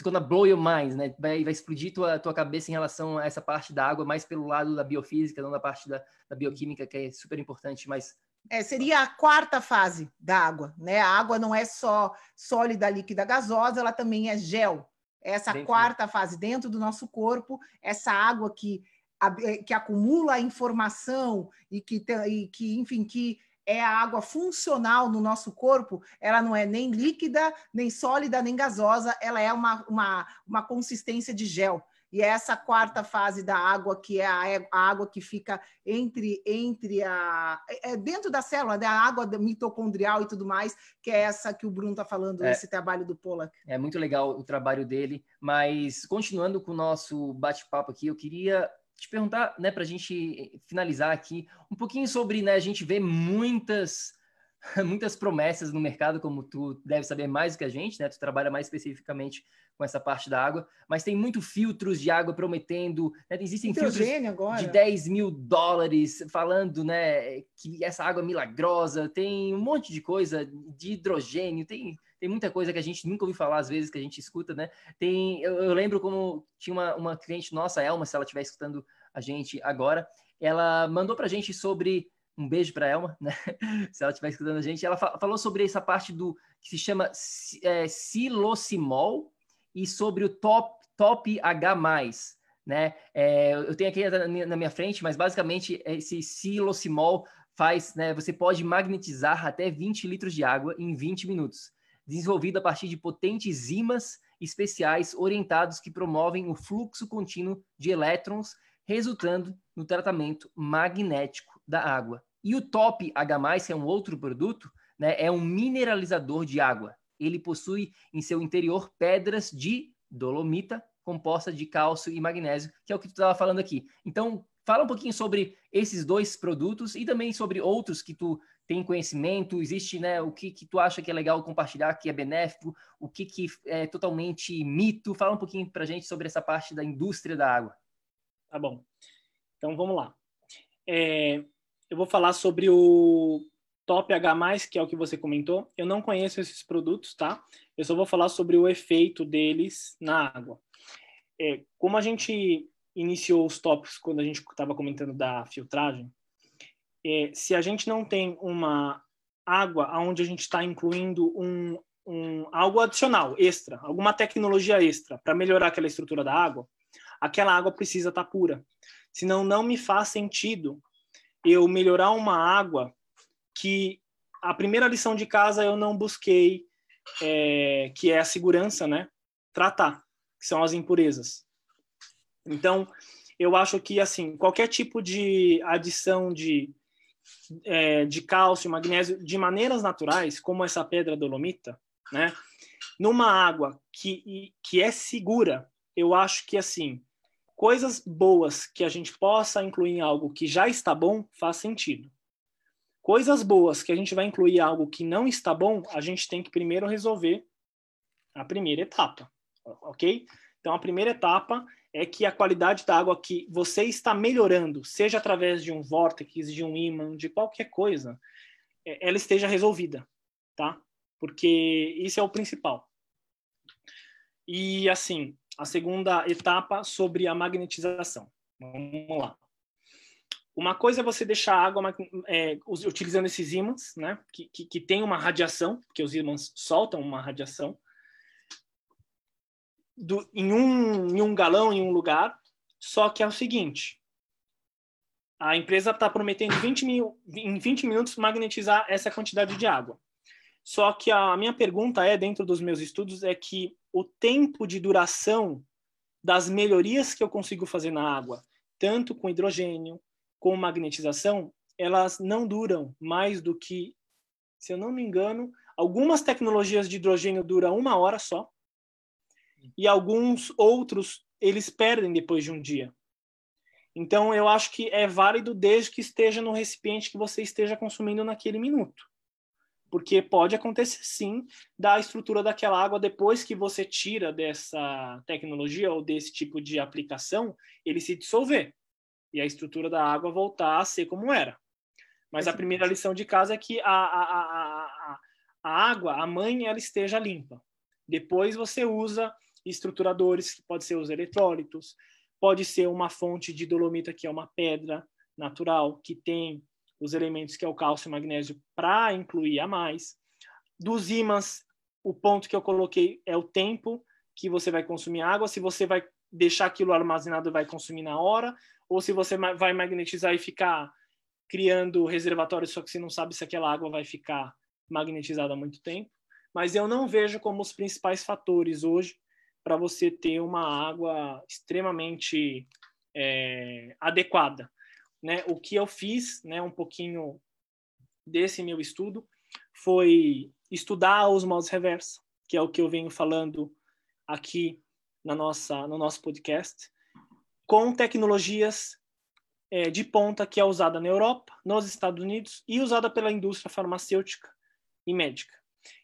gonna blow your mind, né? Vai, vai explodir tua, tua cabeça em relação a essa parte da água, mais pelo lado da biofísica, não da parte da, da bioquímica, que é super importante, mas... É, seria a quarta fase da água, né? A água não é só sólida, líquida, gasosa, ela também é gel, essa dentro quarta fase dentro do nosso corpo, essa água que, eh, que acumula informação e que, e que, enfim, que é a água funcional no nosso corpo, ela não é nem líquida, nem sólida, nem gasosa, ela é uma, uma, uma consistência de gel. E é essa quarta fase da água, que é a, a água que fica entre, entre a. É, é dentro da célula, né? a água mitocondrial e tudo mais, que é essa que o Bruno está falando, é, esse trabalho do Pollack. É muito legal o trabalho dele, mas continuando com o nosso bate-papo aqui, eu queria te perguntar, né, para a gente finalizar aqui, um pouquinho sobre, né, a gente vê muitas muitas promessas no mercado, como tu deve saber mais do que a gente, né? Tu trabalha mais especificamente com essa parte da água, mas tem muito filtros de água prometendo, né? Existem filtros agora. de 10 mil dólares falando, né, que essa água é milagrosa, tem um monte de coisa de hidrogênio, tem, tem muita coisa que a gente nunca ouviu falar, às vezes, que a gente escuta, né? Tem, eu, eu lembro como tinha uma, uma cliente nossa, Elma, se ela estiver escutando a gente agora, ela mandou pra gente sobre um beijo para Elma, né? se ela estiver escutando a gente. Ela fa falou sobre essa parte do que se chama é, silocimol e sobre o top, top H+, né? É, eu tenho aqui na minha, frente, mas basicamente esse silocimol faz, né? Você pode magnetizar até 20 litros de água em 20 minutos, desenvolvido a partir de potentes ímãs especiais orientados que promovem o fluxo contínuo de elétrons, resultando no tratamento magnético da água. E o Top H+, que é um outro produto, né, é um mineralizador de água. Ele possui em seu interior pedras de dolomita composta de cálcio e magnésio, que é o que tu estava falando aqui. Então, fala um pouquinho sobre esses dois produtos e também sobre outros que tu tem conhecimento, existe, né, o que, que tu acha que é legal compartilhar, que é benéfico, o que, que é totalmente mito. Fala um pouquinho para a gente sobre essa parte da indústria da água. Tá bom. Então, vamos lá. É, eu vou falar sobre o, Top H+, que é o que você comentou. Eu não conheço esses produtos, tá? Eu só vou falar sobre o efeito deles na água. É, como a gente iniciou os tópicos quando a gente estava comentando da filtragem, é, se a gente não tem uma água onde a gente está incluindo um, um, algo adicional, extra, alguma tecnologia extra para melhorar aquela estrutura da água, aquela água precisa estar tá pura. Senão não me faz sentido eu melhorar uma água que a primeira lição de casa eu não busquei, é, que é a segurança, né? Tratar, que são as impurezas. Então, eu acho que assim qualquer tipo de adição de é, de cálcio, magnésio, de maneiras naturais, como essa pedra dolomita, né? Numa água que, que é segura, eu acho que assim coisas boas que a gente possa incluir em algo que já está bom faz sentido. Coisas boas que a gente vai incluir algo que não está bom, a gente tem que primeiro resolver a primeira etapa, ok? Então a primeira etapa é que a qualidade da água que você está melhorando, seja através de um vórtice, de um ímã, de qualquer coisa, é, ela esteja resolvida, tá? Porque isso é o principal. E assim, a segunda etapa sobre a magnetização. Vamos lá. Uma coisa é você deixar a água é, utilizando esses ímãs, né? Que, que, que tem uma radiação, porque os ímãs soltam uma radiação do, em, um, em um galão, em um lugar, só que é o seguinte, a empresa está prometendo 20 mil, em 20 minutos magnetizar essa quantidade de água. Só que a minha pergunta é, dentro dos meus estudos, é que o tempo de duração das melhorias que eu consigo fazer na água, tanto com hidrogênio, com magnetização, elas não duram mais do que, se eu não me engano, algumas tecnologias de hidrogênio duram uma hora só, e alguns outros eles perdem depois de um dia. Então eu acho que é válido desde que esteja no recipiente que você esteja consumindo naquele minuto. Porque pode acontecer sim da estrutura daquela água depois que você tira dessa tecnologia ou desse tipo de aplicação, ele se dissolver e a estrutura da água voltar a ser como era. Mas a primeira lição de casa é que a, a, a, a, água, a mãe, ela esteja limpa. Depois você usa estruturadores, que pode ser os eletrólitos, pode ser uma fonte de dolomita, que é uma pedra natural, que tem os elementos que é o cálcio e magnésio para incluir a mais. Dos ímãs, o ponto que eu coloquei é o tempo que você vai consumir água, se você vai deixar aquilo armazenado vai consumir na hora, ou se você vai magnetizar e ficar criando reservatórios, só que você não sabe se aquela água vai ficar magnetizada há muito tempo. Mas eu não vejo como os principais fatores hoje para você ter uma água extremamente é, adequada. Né? O que eu fiz, né, um pouquinho desse meu estudo, foi estudar a osmose reversa, que é o que eu venho falando aqui na nossa, no nosso podcast, com tecnologias é, de ponta que é usada na Europa, nos Estados Unidos e usada pela indústria farmacêutica e médica.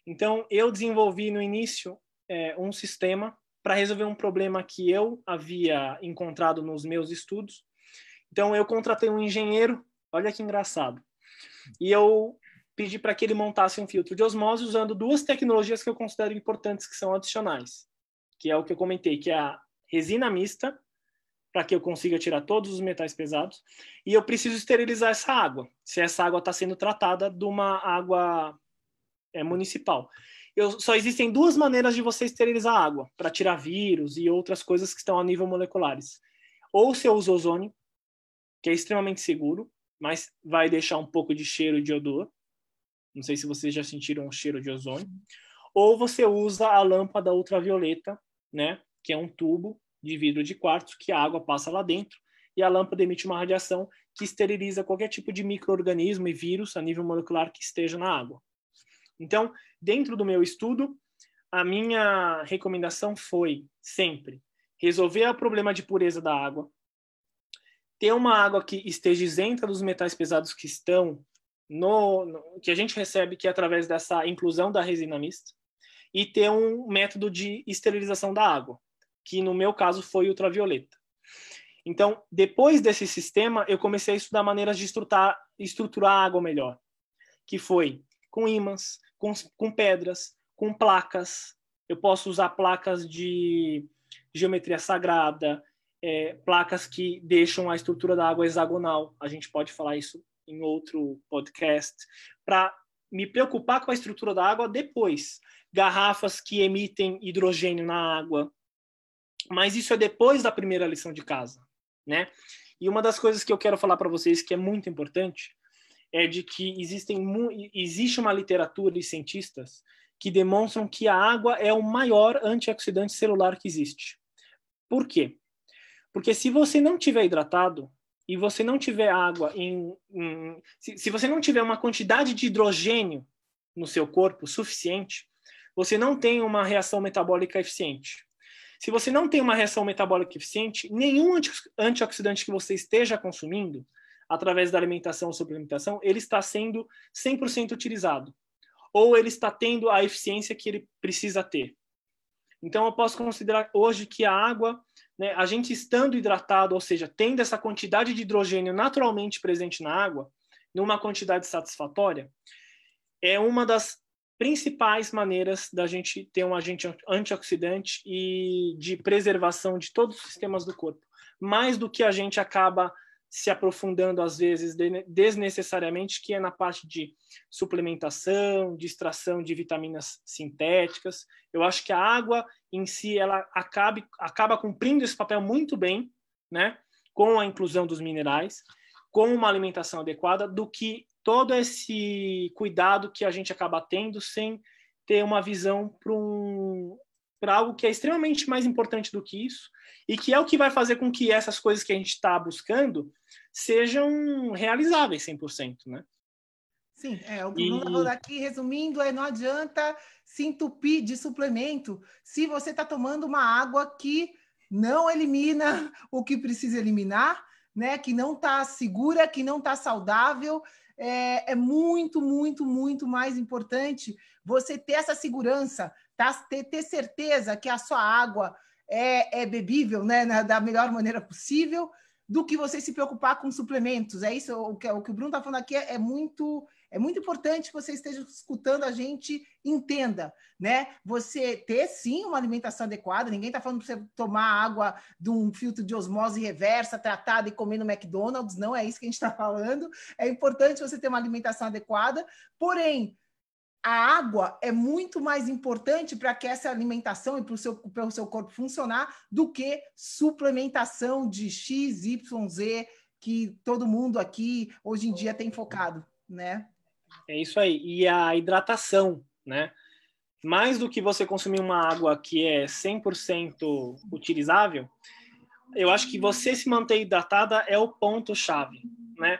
Então, eu desenvolvi no início é, um sistema para resolver um problema que eu havia encontrado nos meus estudos. Então eu contratei um engenheiro, olha que engraçado. E eu pedi para que ele montasse um filtro de osmose usando duas tecnologias que eu considero importantes que são adicionais, que é o que eu comentei, que é a resina mista, para que eu consiga tirar todos os metais pesados, e eu preciso esterilizar essa água, se essa água está sendo tratada de uma água é, municipal eu, só existem duas maneiras de você esterilizar água para tirar vírus e outras coisas que estão a nível moleculares. Ou você usa ozônio, que é extremamente seguro, mas vai deixar um pouco de cheiro de odor. Não sei se vocês já sentiram o cheiro de ozônio. Ou você usa a lâmpada ultravioleta, né, que é um tubo de vidro de quartzo que a água passa lá dentro e a lâmpada emite uma radiação que esteriliza qualquer tipo de microorganismo e vírus a nível molecular que esteja na água. Então, dentro do meu estudo, a minha recomendação foi sempre resolver o problema de pureza da água, ter uma água que esteja isenta dos metais pesados que estão no, no, que a gente recebe que é através dessa inclusão da resina mista e ter um método de esterilização da água, que no meu caso foi ultravioleta. Então, depois desse sistema, eu comecei a estudar maneiras de estruturar, estruturar a água melhor que foi com ímãs, com, com pedras, com placas. Eu posso usar placas de geometria sagrada, é, placas que deixam a estrutura da água hexagonal. A gente pode falar isso em outro podcast, para me preocupar com a estrutura da água depois. Garrafas que emitem hidrogênio na água. Mas isso é depois da primeira lição de casa, né? E uma das coisas que eu quero falar para vocês que é muito importante é de que existem existe uma literatura de cientistas que demonstram que a água é o maior antioxidante celular que existe. Por quê? Porque se você não tiver hidratado e você não tiver água em, em se, se você não tiver uma quantidade de hidrogênio no seu corpo suficiente, você não tem uma reação metabólica eficiente. Se você não tem uma reação metabólica eficiente, nenhum antioxidante que você esteja consumindo, através da alimentação ou suplementação, ele está sendo 100% utilizado. Ou ele está tendo a eficiência que ele precisa ter. Então, eu posso considerar hoje que a água, né, a gente estando hidratado, ou seja, tendo essa quantidade de hidrogênio naturalmente presente na água, numa quantidade satisfatória, é uma das principais maneiras da gente ter um agente antioxidante e de preservação de todos os sistemas do corpo. Mais do que a gente acaba se aprofundando às vezes desnecessariamente, que é na parte de suplementação, de extração de vitaminas sintéticas. Eu acho que a água em si ela acaba, acaba cumprindo esse papel muito bem, né, com a inclusão dos minerais, com uma alimentação adequada, do que todo esse cuidado que a gente acaba tendo sem ter uma visão para um, para algo que é extremamente mais importante do que isso e que é o que vai fazer com que essas coisas que a gente está buscando sejam realizáveis 100%, né? Sim, é, o Bruno falou aqui, resumindo, é não adianta se entupir de suplemento se você está tomando uma água que não elimina o que precisa eliminar, né? Que não está segura, que não está saudável. É, é muito, muito, muito mais importante você ter essa segurança, tá? ter, ter certeza que a sua água é, é bebível né? Na, da melhor maneira possível, do que você se preocupar com suplementos. É isso, o que, o, que o Bruno está falando aqui é, é, muito é muito importante que você esteja escutando a gente, entenda, né? Você ter sim uma alimentação adequada, ninguém está falando para você tomar água de um filtro de osmose reversa, tratada e comer no McDonald's, não é isso que a gente está falando. É importante você ter uma alimentação adequada, porém, a água é muito mais importante para que essa alimentação e para o seu, seu corpo funcionar do que suplementação de X, Y, Z que todo mundo aqui hoje em dia tem focado, né? É isso aí. E a hidratação, né? Mais do que você consumir uma água que é 100% utilizável, eu acho que você se manter hidratada é o ponto chave, né?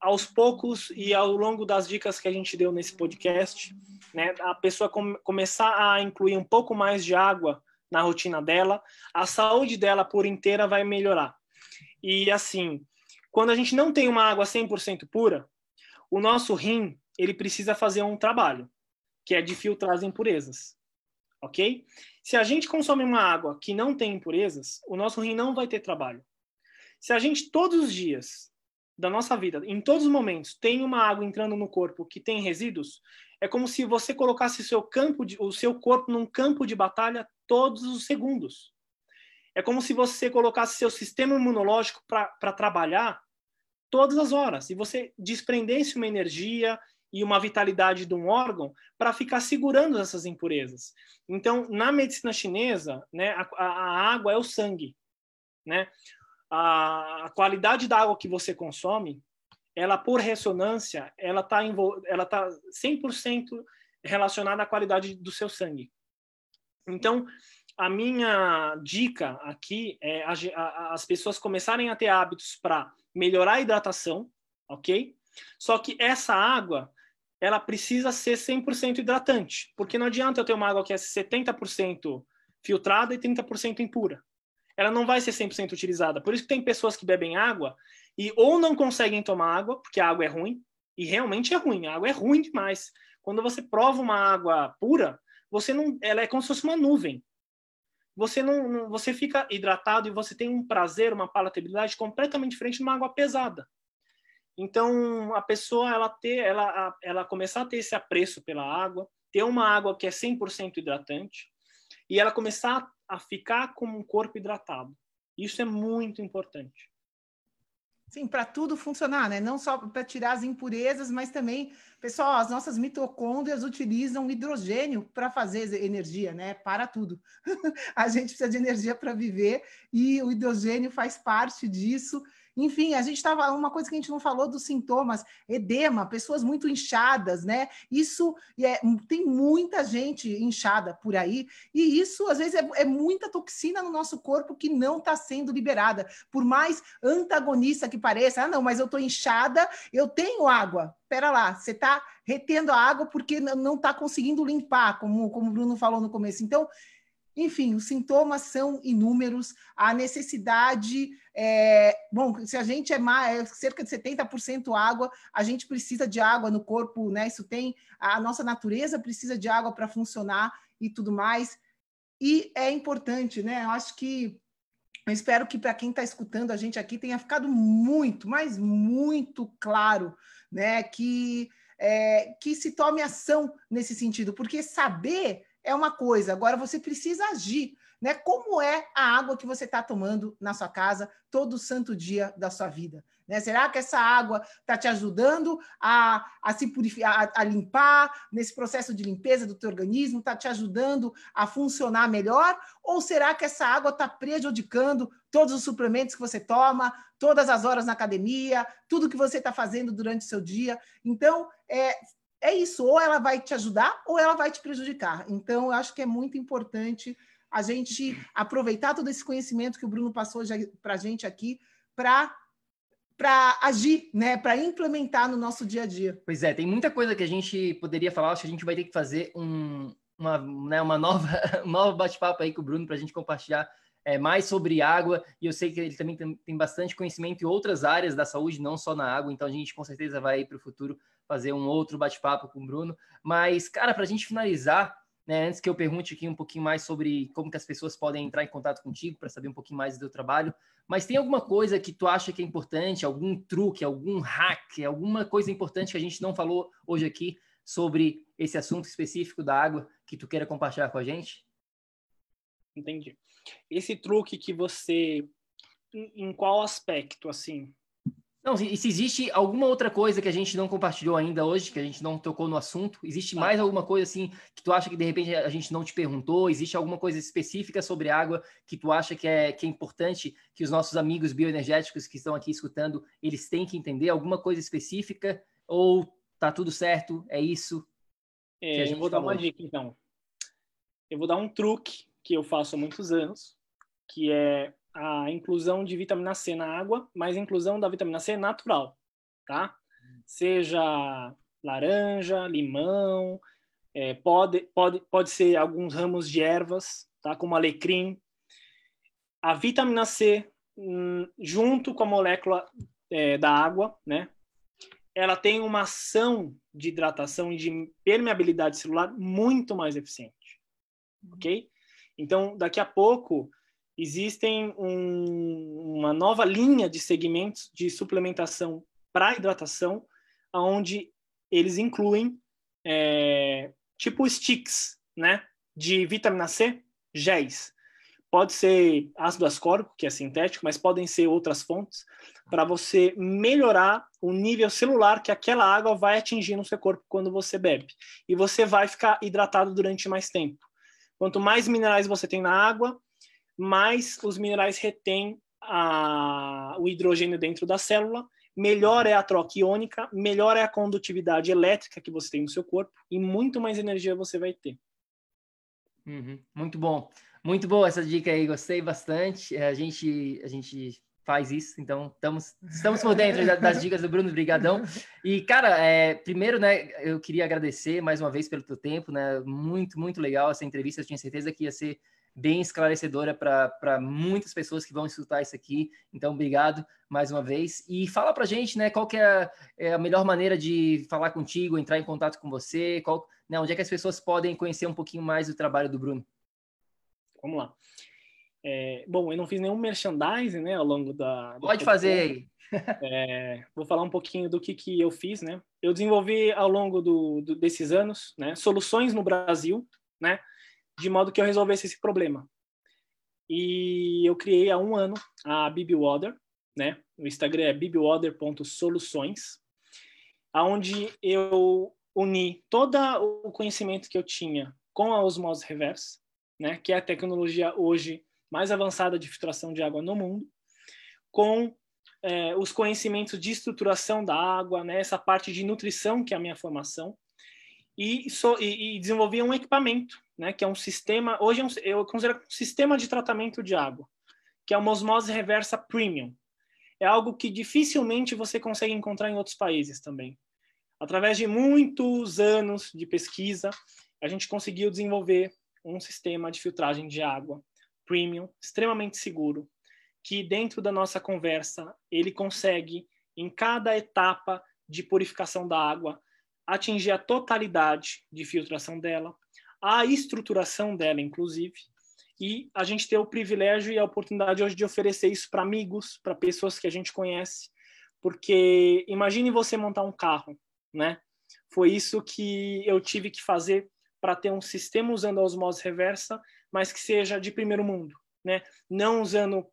aos poucos e ao longo das dicas que a gente deu nesse podcast, né, a pessoa com, começar a incluir um pouco mais de água na rotina dela, a saúde dela por inteira vai melhorar. E assim, quando a gente não tem uma água 100% pura, o nosso rim, ele precisa fazer um trabalho, que é de filtrar as impurezas. OK? Se a gente consome uma água que não tem impurezas, o nosso rim não vai ter trabalho. Se a gente todos os dias da nossa vida, em todos os momentos, tem uma água entrando no corpo que tem resíduos, é como se você colocasse seu campo de, o seu corpo num campo de batalha todos os segundos. É como se você colocasse seu sistema imunológico para trabalhar todas as horas e você desprendesse uma energia e uma vitalidade de um órgão para ficar segurando essas impurezas. Então, na medicina chinesa, né, a, a água é o sangue, né? a, qualidade da água que você consome, ela por ressonância, ela está ela tá 100% relacionada à qualidade do seu sangue. Então, a minha dica aqui é a, a, as pessoas começarem a ter hábitos para melhorar a hidratação, ok? Só que essa água, ela precisa ser 100% hidratante, porque não adianta eu ter uma água que é 70% filtrada e 30% impura ela não vai ser 100% utilizada. Por isso que tem pessoas que bebem água e ou não conseguem tomar água, porque a água é ruim, e realmente é ruim, a água é ruim demais. Quando você prova uma água pura, você não, ela é como se fosse uma nuvem. Você não, não você fica hidratado e você tem um prazer, uma palatabilidade completamente diferente de uma água pesada. Então, a pessoa ela ter, ela, ela começar a ter esse apreço pela água, ter uma água que é 100% hidratante e ela começar a ficar com um corpo hidratado. Isso é muito importante. Sim, para tudo funcionar, né? Não só para tirar as impurezas, mas também, pessoal, as nossas mitocôndrias utilizam hidrogênio para fazer energia, né? Para tudo. a gente precisa de energia para viver e o hidrogênio faz parte disso. Enfim, a gente estava. Uma coisa que a gente não falou dos sintomas: edema, pessoas muito inchadas, né? Isso é, tem muita gente inchada por aí, e isso às vezes é, é muita toxina no nosso corpo que não está sendo liberada. Por mais antagonista que pareça, ah, não, mas eu estou inchada, eu tenho água. Pera lá, você está retendo a água porque não está conseguindo limpar, como, como o Bruno falou no começo. Então, enfim, os sintomas são inúmeros, a necessidade. É, bom, se a gente é, mais, é cerca de 70% água, a gente precisa de água no corpo, né? Isso tem. A nossa natureza precisa de água para funcionar e tudo mais. E é importante, né? Eu acho que. Eu espero que para quem está escutando a gente aqui tenha ficado muito, mas muito claro, né? Que, é, que se tome ação nesse sentido, porque saber é uma coisa, agora você precisa agir. Né? Como é a água que você está tomando na sua casa todo santo dia da sua vida? Né? Será que essa água está te ajudando a, a se purificar, a, a, limpar nesse processo de limpeza do teu organismo? Está te ajudando a funcionar melhor? Ou será que essa água está prejudicando todos os suplementos que você toma, todas as horas na academia, tudo que você está fazendo durante o seu dia? Então, é, é isso, ou ela vai te ajudar ou ela vai te prejudicar. Então, eu acho que é muito importante a gente aproveitar todo esse conhecimento que o Bruno passou para a gente aqui para para agir, né, para implementar no nosso dia a dia. Pois é, tem muita coisa que a gente poderia falar, acho que a gente vai ter que fazer um, uma, né, uma nova, um novo bate-papo aí com o Bruno para a gente compartilhar é, mais sobre água, e eu sei que ele também tem, tem bastante conhecimento em outras áreas da saúde, não só na água, então a gente com certeza vai para o futuro fazer um outro bate-papo com o Bruno. Mas, cara, para a gente finalizar, né, antes que eu pergunte aqui um pouquinho mais sobre como que as pessoas podem entrar em contato contigo para saber um pouquinho mais do teu trabalho, mas tem alguma coisa que tu acha que é importante, algum truque, algum hack, alguma coisa importante que a gente não falou hoje aqui sobre esse assunto específico da água que tu queira compartilhar com a gente? Entendi. Esse truque que você em qual aspecto assim? Não, e se existe alguma outra coisa que a gente não compartilhou ainda hoje, que a gente não tocou no assunto, existe tá. mais alguma coisa assim que tu acha que de repente a gente não te perguntou? Existe alguma coisa específica sobre água que tu acha que é, que é importante que os nossos amigos bioenergéticos que estão aqui escutando, eles têm que entender? Alguma coisa específica? Ou tá tudo certo? É isso? É, eu vou dar uma dica então. Eu vou dar um truque que eu faço há muitos anos, que é a inclusão de vitamina C na água, mas inclusão da vitamina C natural, tá? Seja laranja, limão, é, pode, pode, pode ser alguns ramos de ervas, tá? Como alecrim. A vitamina C, hum, junto com a molécula é, da água, né? Ela tem uma ação de hidratação e de permeabilidade celular muito mais eficiente, ok? Então, daqui a pouco, existem um, uma nova linha de segmentos de suplementação para hidratação, onde eles incluem é, tipo sticks, né, de vitamina C, géis. Pode ser ácido ascórbico, que é sintético, mas podem ser outras fontes, para você melhorar o nível celular que aquela água vai atingir no seu corpo quando você bebe. E você vai ficar hidratado durante mais tempo. Quanto mais minerais você tem na água, mais os minerais retêm a, o hidrogênio dentro da célula, melhor é a troca iônica, melhor é a condutividade elétrica que você tem no seu corpo e muito mais energia você vai ter. Uhum, muito bom. Muito boa essa dica aí, gostei bastante. É, a gente, a gente faz isso, então estamos, estamos por dentro das dicas do Bruno, brigadão. E, cara, é, primeiro, né, eu queria agradecer mais uma vez pelo teu tempo, né, muito, muito legal essa entrevista, eu tinha certeza que ia ser bem esclarecedora para muitas pessoas que vão escutar isso aqui. Então, obrigado mais uma vez. E fala para gente, né, qual que é, é a melhor maneira de falar contigo, entrar em contato com você, qual, né, onde é que as pessoas podem conhecer um pouquinho mais do trabalho do Bruno? Vamos lá. É, bom, eu não fiz nenhum merchandising, né, ao longo da. Pode fazer aí. É, vou falar um pouquinho do que, que eu fiz, né? Eu desenvolvi ao longo do, do, desses anos, né, soluções no Brasil, né, de modo que eu resolvesse esse problema. E eu criei há um ano a BibWater, né? O Instagram é bibwater.soluções, aonde eu uni todo o conhecimento que eu tinha com a osmose reversa, né, que é a tecnologia hoje mais avançada de filtração de água no mundo, com é, os conhecimentos de estruturação da água, né, essa parte de nutrição, que é a minha formação, e, so, e, e desenvolvi um equipamento, né, que é um sistema, hoje é um, eu considero um sistema de tratamento de água, que é uma osmose reversa premium. É algo que dificilmente você consegue encontrar em outros países também. Através de muitos anos de pesquisa, a gente conseguiu desenvolver um sistema de filtragem de água premium, extremamente seguro, que dentro da nossa conversa ele consegue, em cada etapa de purificação da água, atingir a totalidade de filtração dela, a estruturação dela, inclusive, e a gente ter o privilégio e a oportunidade hoje de oferecer isso para amigos, para pessoas que a gente conhece, porque imagine você montar um carro, né? Foi isso que eu tive que fazer para ter um sistema usando a osmose reversa, mas que seja de primeiro mundo, né? Não usando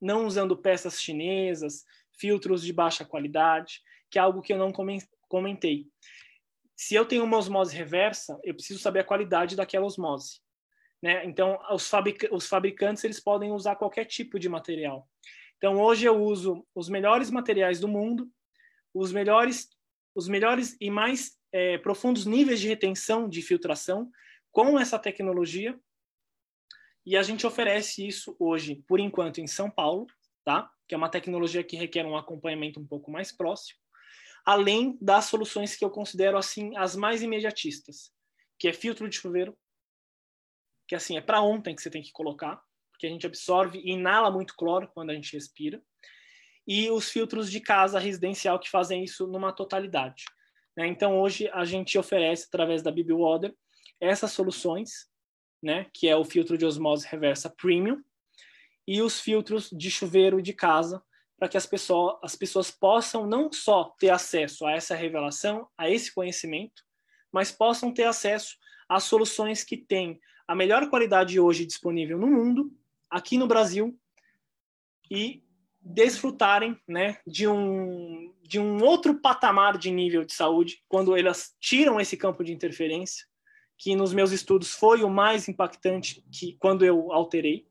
não usando peças chinesas, filtros de baixa qualidade, que é algo que eu não comentei. Se eu tenho uma osmose reversa, eu preciso saber a qualidade daquela osmose. Né? Então, os, fabric os fabricantes eles podem usar qualquer tipo de material. Então, hoje eu uso os melhores materiais do mundo, os melhores, os melhores e mais é, profundos níveis de retenção de filtração com essa tecnologia. E a gente oferece isso hoje, por enquanto, em São Paulo, tá? Que é uma tecnologia que requer um acompanhamento um pouco mais próximo, além das soluções que eu considero assim as mais imediatistas, que é filtro de chuveiro, que assim é para ontem que você tem que colocar, porque a gente absorve e inala muito cloro quando a gente respira, e os filtros de casa residencial que fazem isso numa totalidade. Né? Então, hoje a gente oferece, através da BibWater, essas soluções, né? que é o filtro de osmose reversa premium, e os filtros de chuveiro de casa, para que as pessoas, as pessoas possam não só ter acesso a essa revelação, a esse conhecimento, mas possam ter acesso às soluções que têm a melhor qualidade hoje disponível no mundo, aqui no Brasil, e desfrutarem né, de, um, de um outro patamar de nível de saúde quando elas tiram esse campo de interferência, que nos meus estudos foi o mais impactante que quando eu alterei.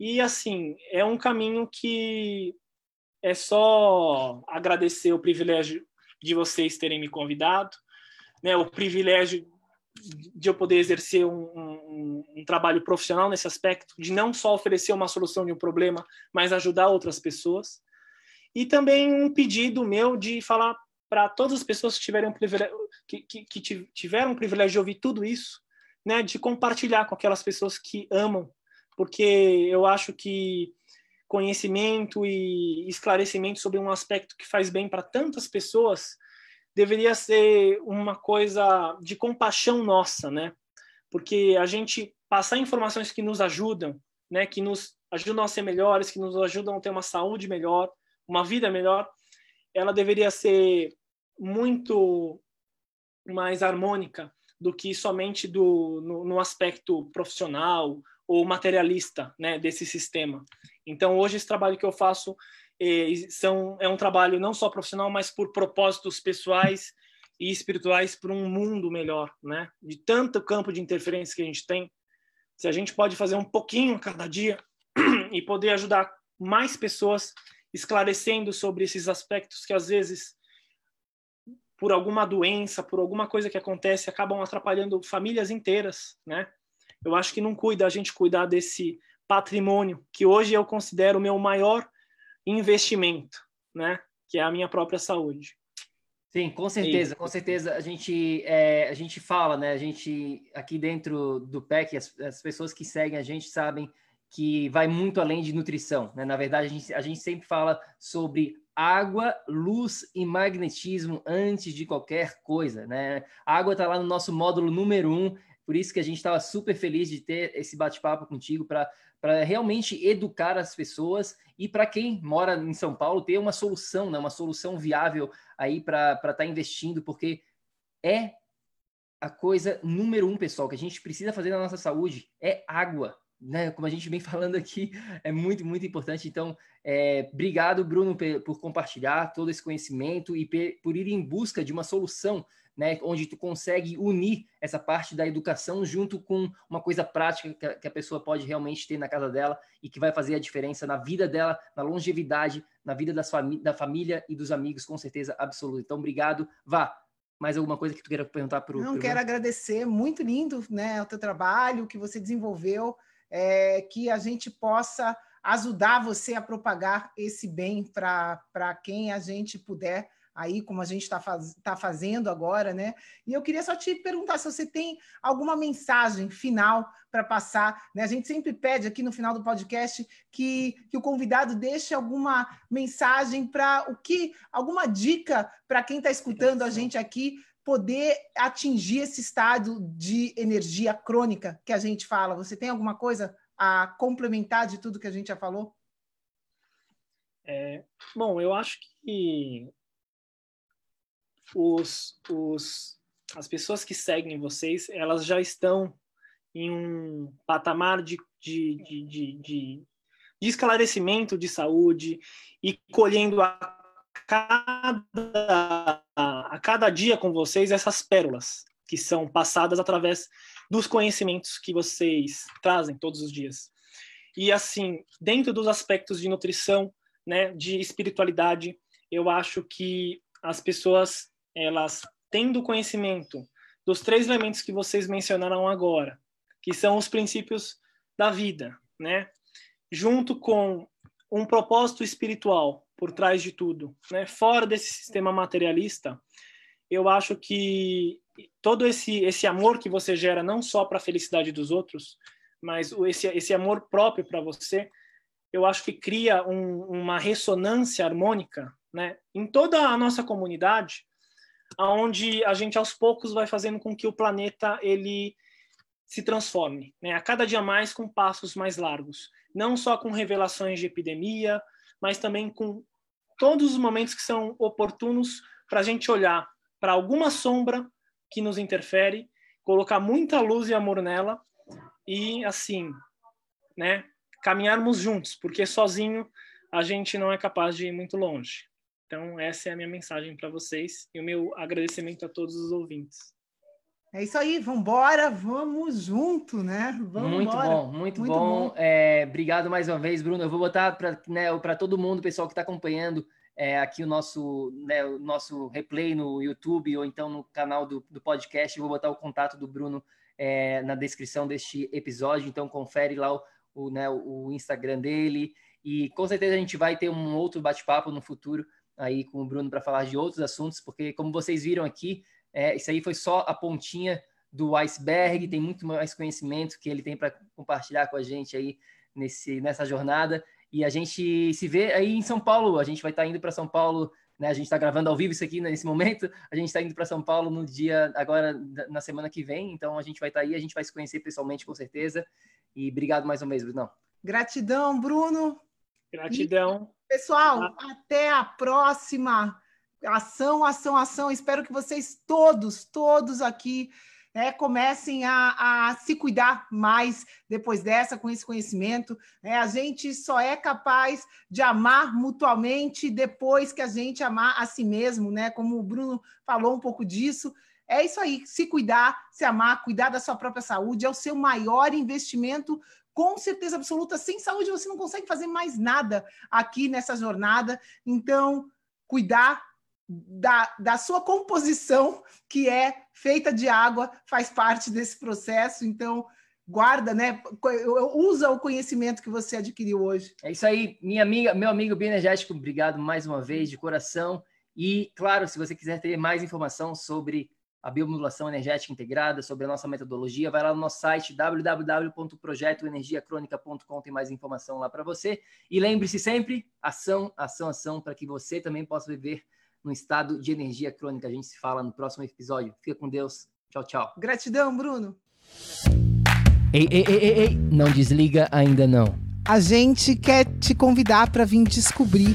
E assim, é um caminho que é só agradecer o privilégio de vocês terem me convidado, né, o privilégio de eu poder exercer um, um, um, trabalho profissional nesse aspecto, de não só oferecer uma solução de um problema, mas ajudar outras pessoas. E também um pedido meu de falar para todas as pessoas que privilégio, que, que, que tiveram o privilégio de ouvir tudo isso, né, de compartilhar com aquelas pessoas que amam, porque eu acho que conhecimento e esclarecimento sobre um aspecto que faz bem para tantas pessoas deveria ser uma coisa de compaixão nossa, né? Porque a gente passar informações que nos ajudam, né, que nos ajudam a ser melhores, que nos ajudam a ter uma saúde melhor, uma vida melhor, ela deveria ser muito mais harmônica do que somente do, no, no aspecto profissional ou materialista né, desse sistema. Então, hoje, esse trabalho que eu faço são, é um trabalho não só profissional, mas por propósitos pessoais e espirituais para um mundo melhor, né? De tanto campo de interferência que a gente tem, se a gente pode fazer um pouquinho cada dia e poder ajudar mais pessoas esclarecendo sobre esses aspectos que às vezes por alguma doença, por alguma coisa que acontece, acabam atrapalhando famílias inteiras, né? Eu acho que não cuida a gente cuidar desse patrimônio que hoje eu considero o meu maior investimento, né? Que é a minha própria saúde. Sim, com certeza, com certeza. A gente, é, a gente fala, né? A gente, aqui dentro do PEC, as, as, pessoas que seguem a gente sabem que vai muito além de nutrição, né? Na verdade, a gente, a gente sempre fala sobre água, luz e magnetismo antes de qualquer coisa, né? A água está lá no nosso módulo número um, Por isso que a gente estava super feliz de ter esse bate-papo contigo para realmente educar as pessoas e para quem mora em São Paulo ter uma solução, né? uma solução viável aí para estar tá investindo, porque é a coisa número um, pessoal, que a gente precisa fazer na nossa saúde é água. Né, como a gente vem falando aqui, é muito, muito importante. Então, é, obrigado, Bruno, por compartilhar todo esse conhecimento e por ir em busca de uma solução né, onde tu consegue unir essa parte da educação junto com uma coisa prática que a, pessoa pode realmente ter na casa dela e que vai fazer a diferença na vida dela, na longevidade, na vida das fami da família e dos amigos, com certeza absoluta. Então, obrigado. Vá, mais alguma coisa que tu queira perguntar para o Não, quero agradecer, muito lindo né, o teu trabalho que você desenvolveu, é, que a gente possa ajudar você a propagar esse bem para quem a gente puder aí, como a gente está faz, tá fazendo agora, né? E eu queria só te perguntar se você tem alguma mensagem final para passar, né? A gente sempre pede aqui no final do podcast que, que o convidado deixe alguma mensagem para o que, alguma dica para quem está escutando a gente aqui poder atingir esse estado de energia crônica que a gente fala. Você tem alguma coisa a complementar de tudo que a gente já falou? É, bom, eu acho que os, os, as pessoas que seguem vocês, elas já estão em um patamar de, de, de, de, de, de esclarecimento de saúde e colhendo a cada, a cada dia com vocês essas pérolas que são passadas através dos conhecimentos que vocês trazem todos os dias. E assim, dentro dos aspectos de nutrição, né, de espiritualidade, eu acho que as pessoas elas tendo conhecimento dos três elementos que vocês mencionaram agora, que são os princípios da vida, né? Junto com um propósito espiritual por trás de tudo, né? Fora desse sistema materialista, eu acho que todo esse esse amor que você gera não só para a felicidade dos outros, mas esse esse amor próprio para você, eu acho que cria um, uma ressonância harmônica, né? Em toda a nossa comunidade, aonde a gente aos poucos vai fazendo com que o planeta ele se transforme, né? A cada dia mais com passos mais largos, não só com revelações de epidemia, mas também com todos os momentos que são oportunos para a gente olhar para alguma sombra que nos interfere, colocar muita luz e amor nela e assim, né? Caminharmos juntos, porque sozinho a gente não é capaz de ir muito longe. Então, essa é a minha mensagem para vocês e o meu agradecimento a todos os ouvintes. É isso aí, vamos embora, vamos junto, né? Vamos muito embora. bom, muito, muito bom. bom. É, obrigado mais uma vez, Bruno. Eu vou botar para né, todo mundo, pessoal que está acompanhando é, aqui o nosso, né, o nosso replay no YouTube ou então no canal do, do podcast. Eu vou botar o contato do Bruno é, na descrição deste episódio. Então, confere lá o, o, né, o Instagram dele. E com certeza a gente vai ter um outro bate-papo no futuro aí com o Bruno para falar de outros assuntos, porque como vocês viram aqui, é, isso aí foi só a pontinha do iceberg, tem muito mais conhecimento que ele tem para compartilhar com a gente aí nesse, nessa jornada. E a gente se vê aí em São Paulo, a gente vai estar tá indo para São Paulo, né? A gente está gravando ao vivo isso aqui nesse momento, a gente está indo para São Paulo no dia agora na semana que vem, então a gente vai estar tá aí, a gente vai se conhecer pessoalmente com certeza. E obrigado mais uma vez, Bruno. Gratidão, Bruno. Gratidão. Pessoal, ah. até a próxima. Ação, ação, ação. Espero que vocês todos, todos aqui né, comecem a, a, se cuidar mais depois dessa, com esse conhecimento. Né? A gente só é capaz de amar mutuamente depois que a gente amar a si mesmo, né? Como o Bruno falou um pouco disso. É isso aí, se cuidar, se amar, cuidar da sua própria saúde é o seu maior investimento com certeza absoluta, sem saúde você não consegue fazer mais nada aqui nessa jornada. Então, cuidar da, da sua composição, que é feita de água, faz parte desse processo. Então, guarda, né? Usa o conhecimento que você adquiriu hoje. É isso aí, minha amiga, meu amigo bioenergético, obrigado mais uma vez de coração. E, claro, se você quiser ter mais informação sobre a biomodulação energética integrada, sobre a nossa metodologia, vai lá no nosso site www.projetoenergiacronica.com, tem mais informação lá para você. E lembre-se sempre, ação, ação, ação, para que você também possa viver no estado de energia crônica. A gente se fala no próximo episódio. Fica com Deus. Tchau, tchau. Gratidão, Bruno. Ei, ei, ei, ei, ei, não desliga ainda não. A gente quer te convidar para vir descobrir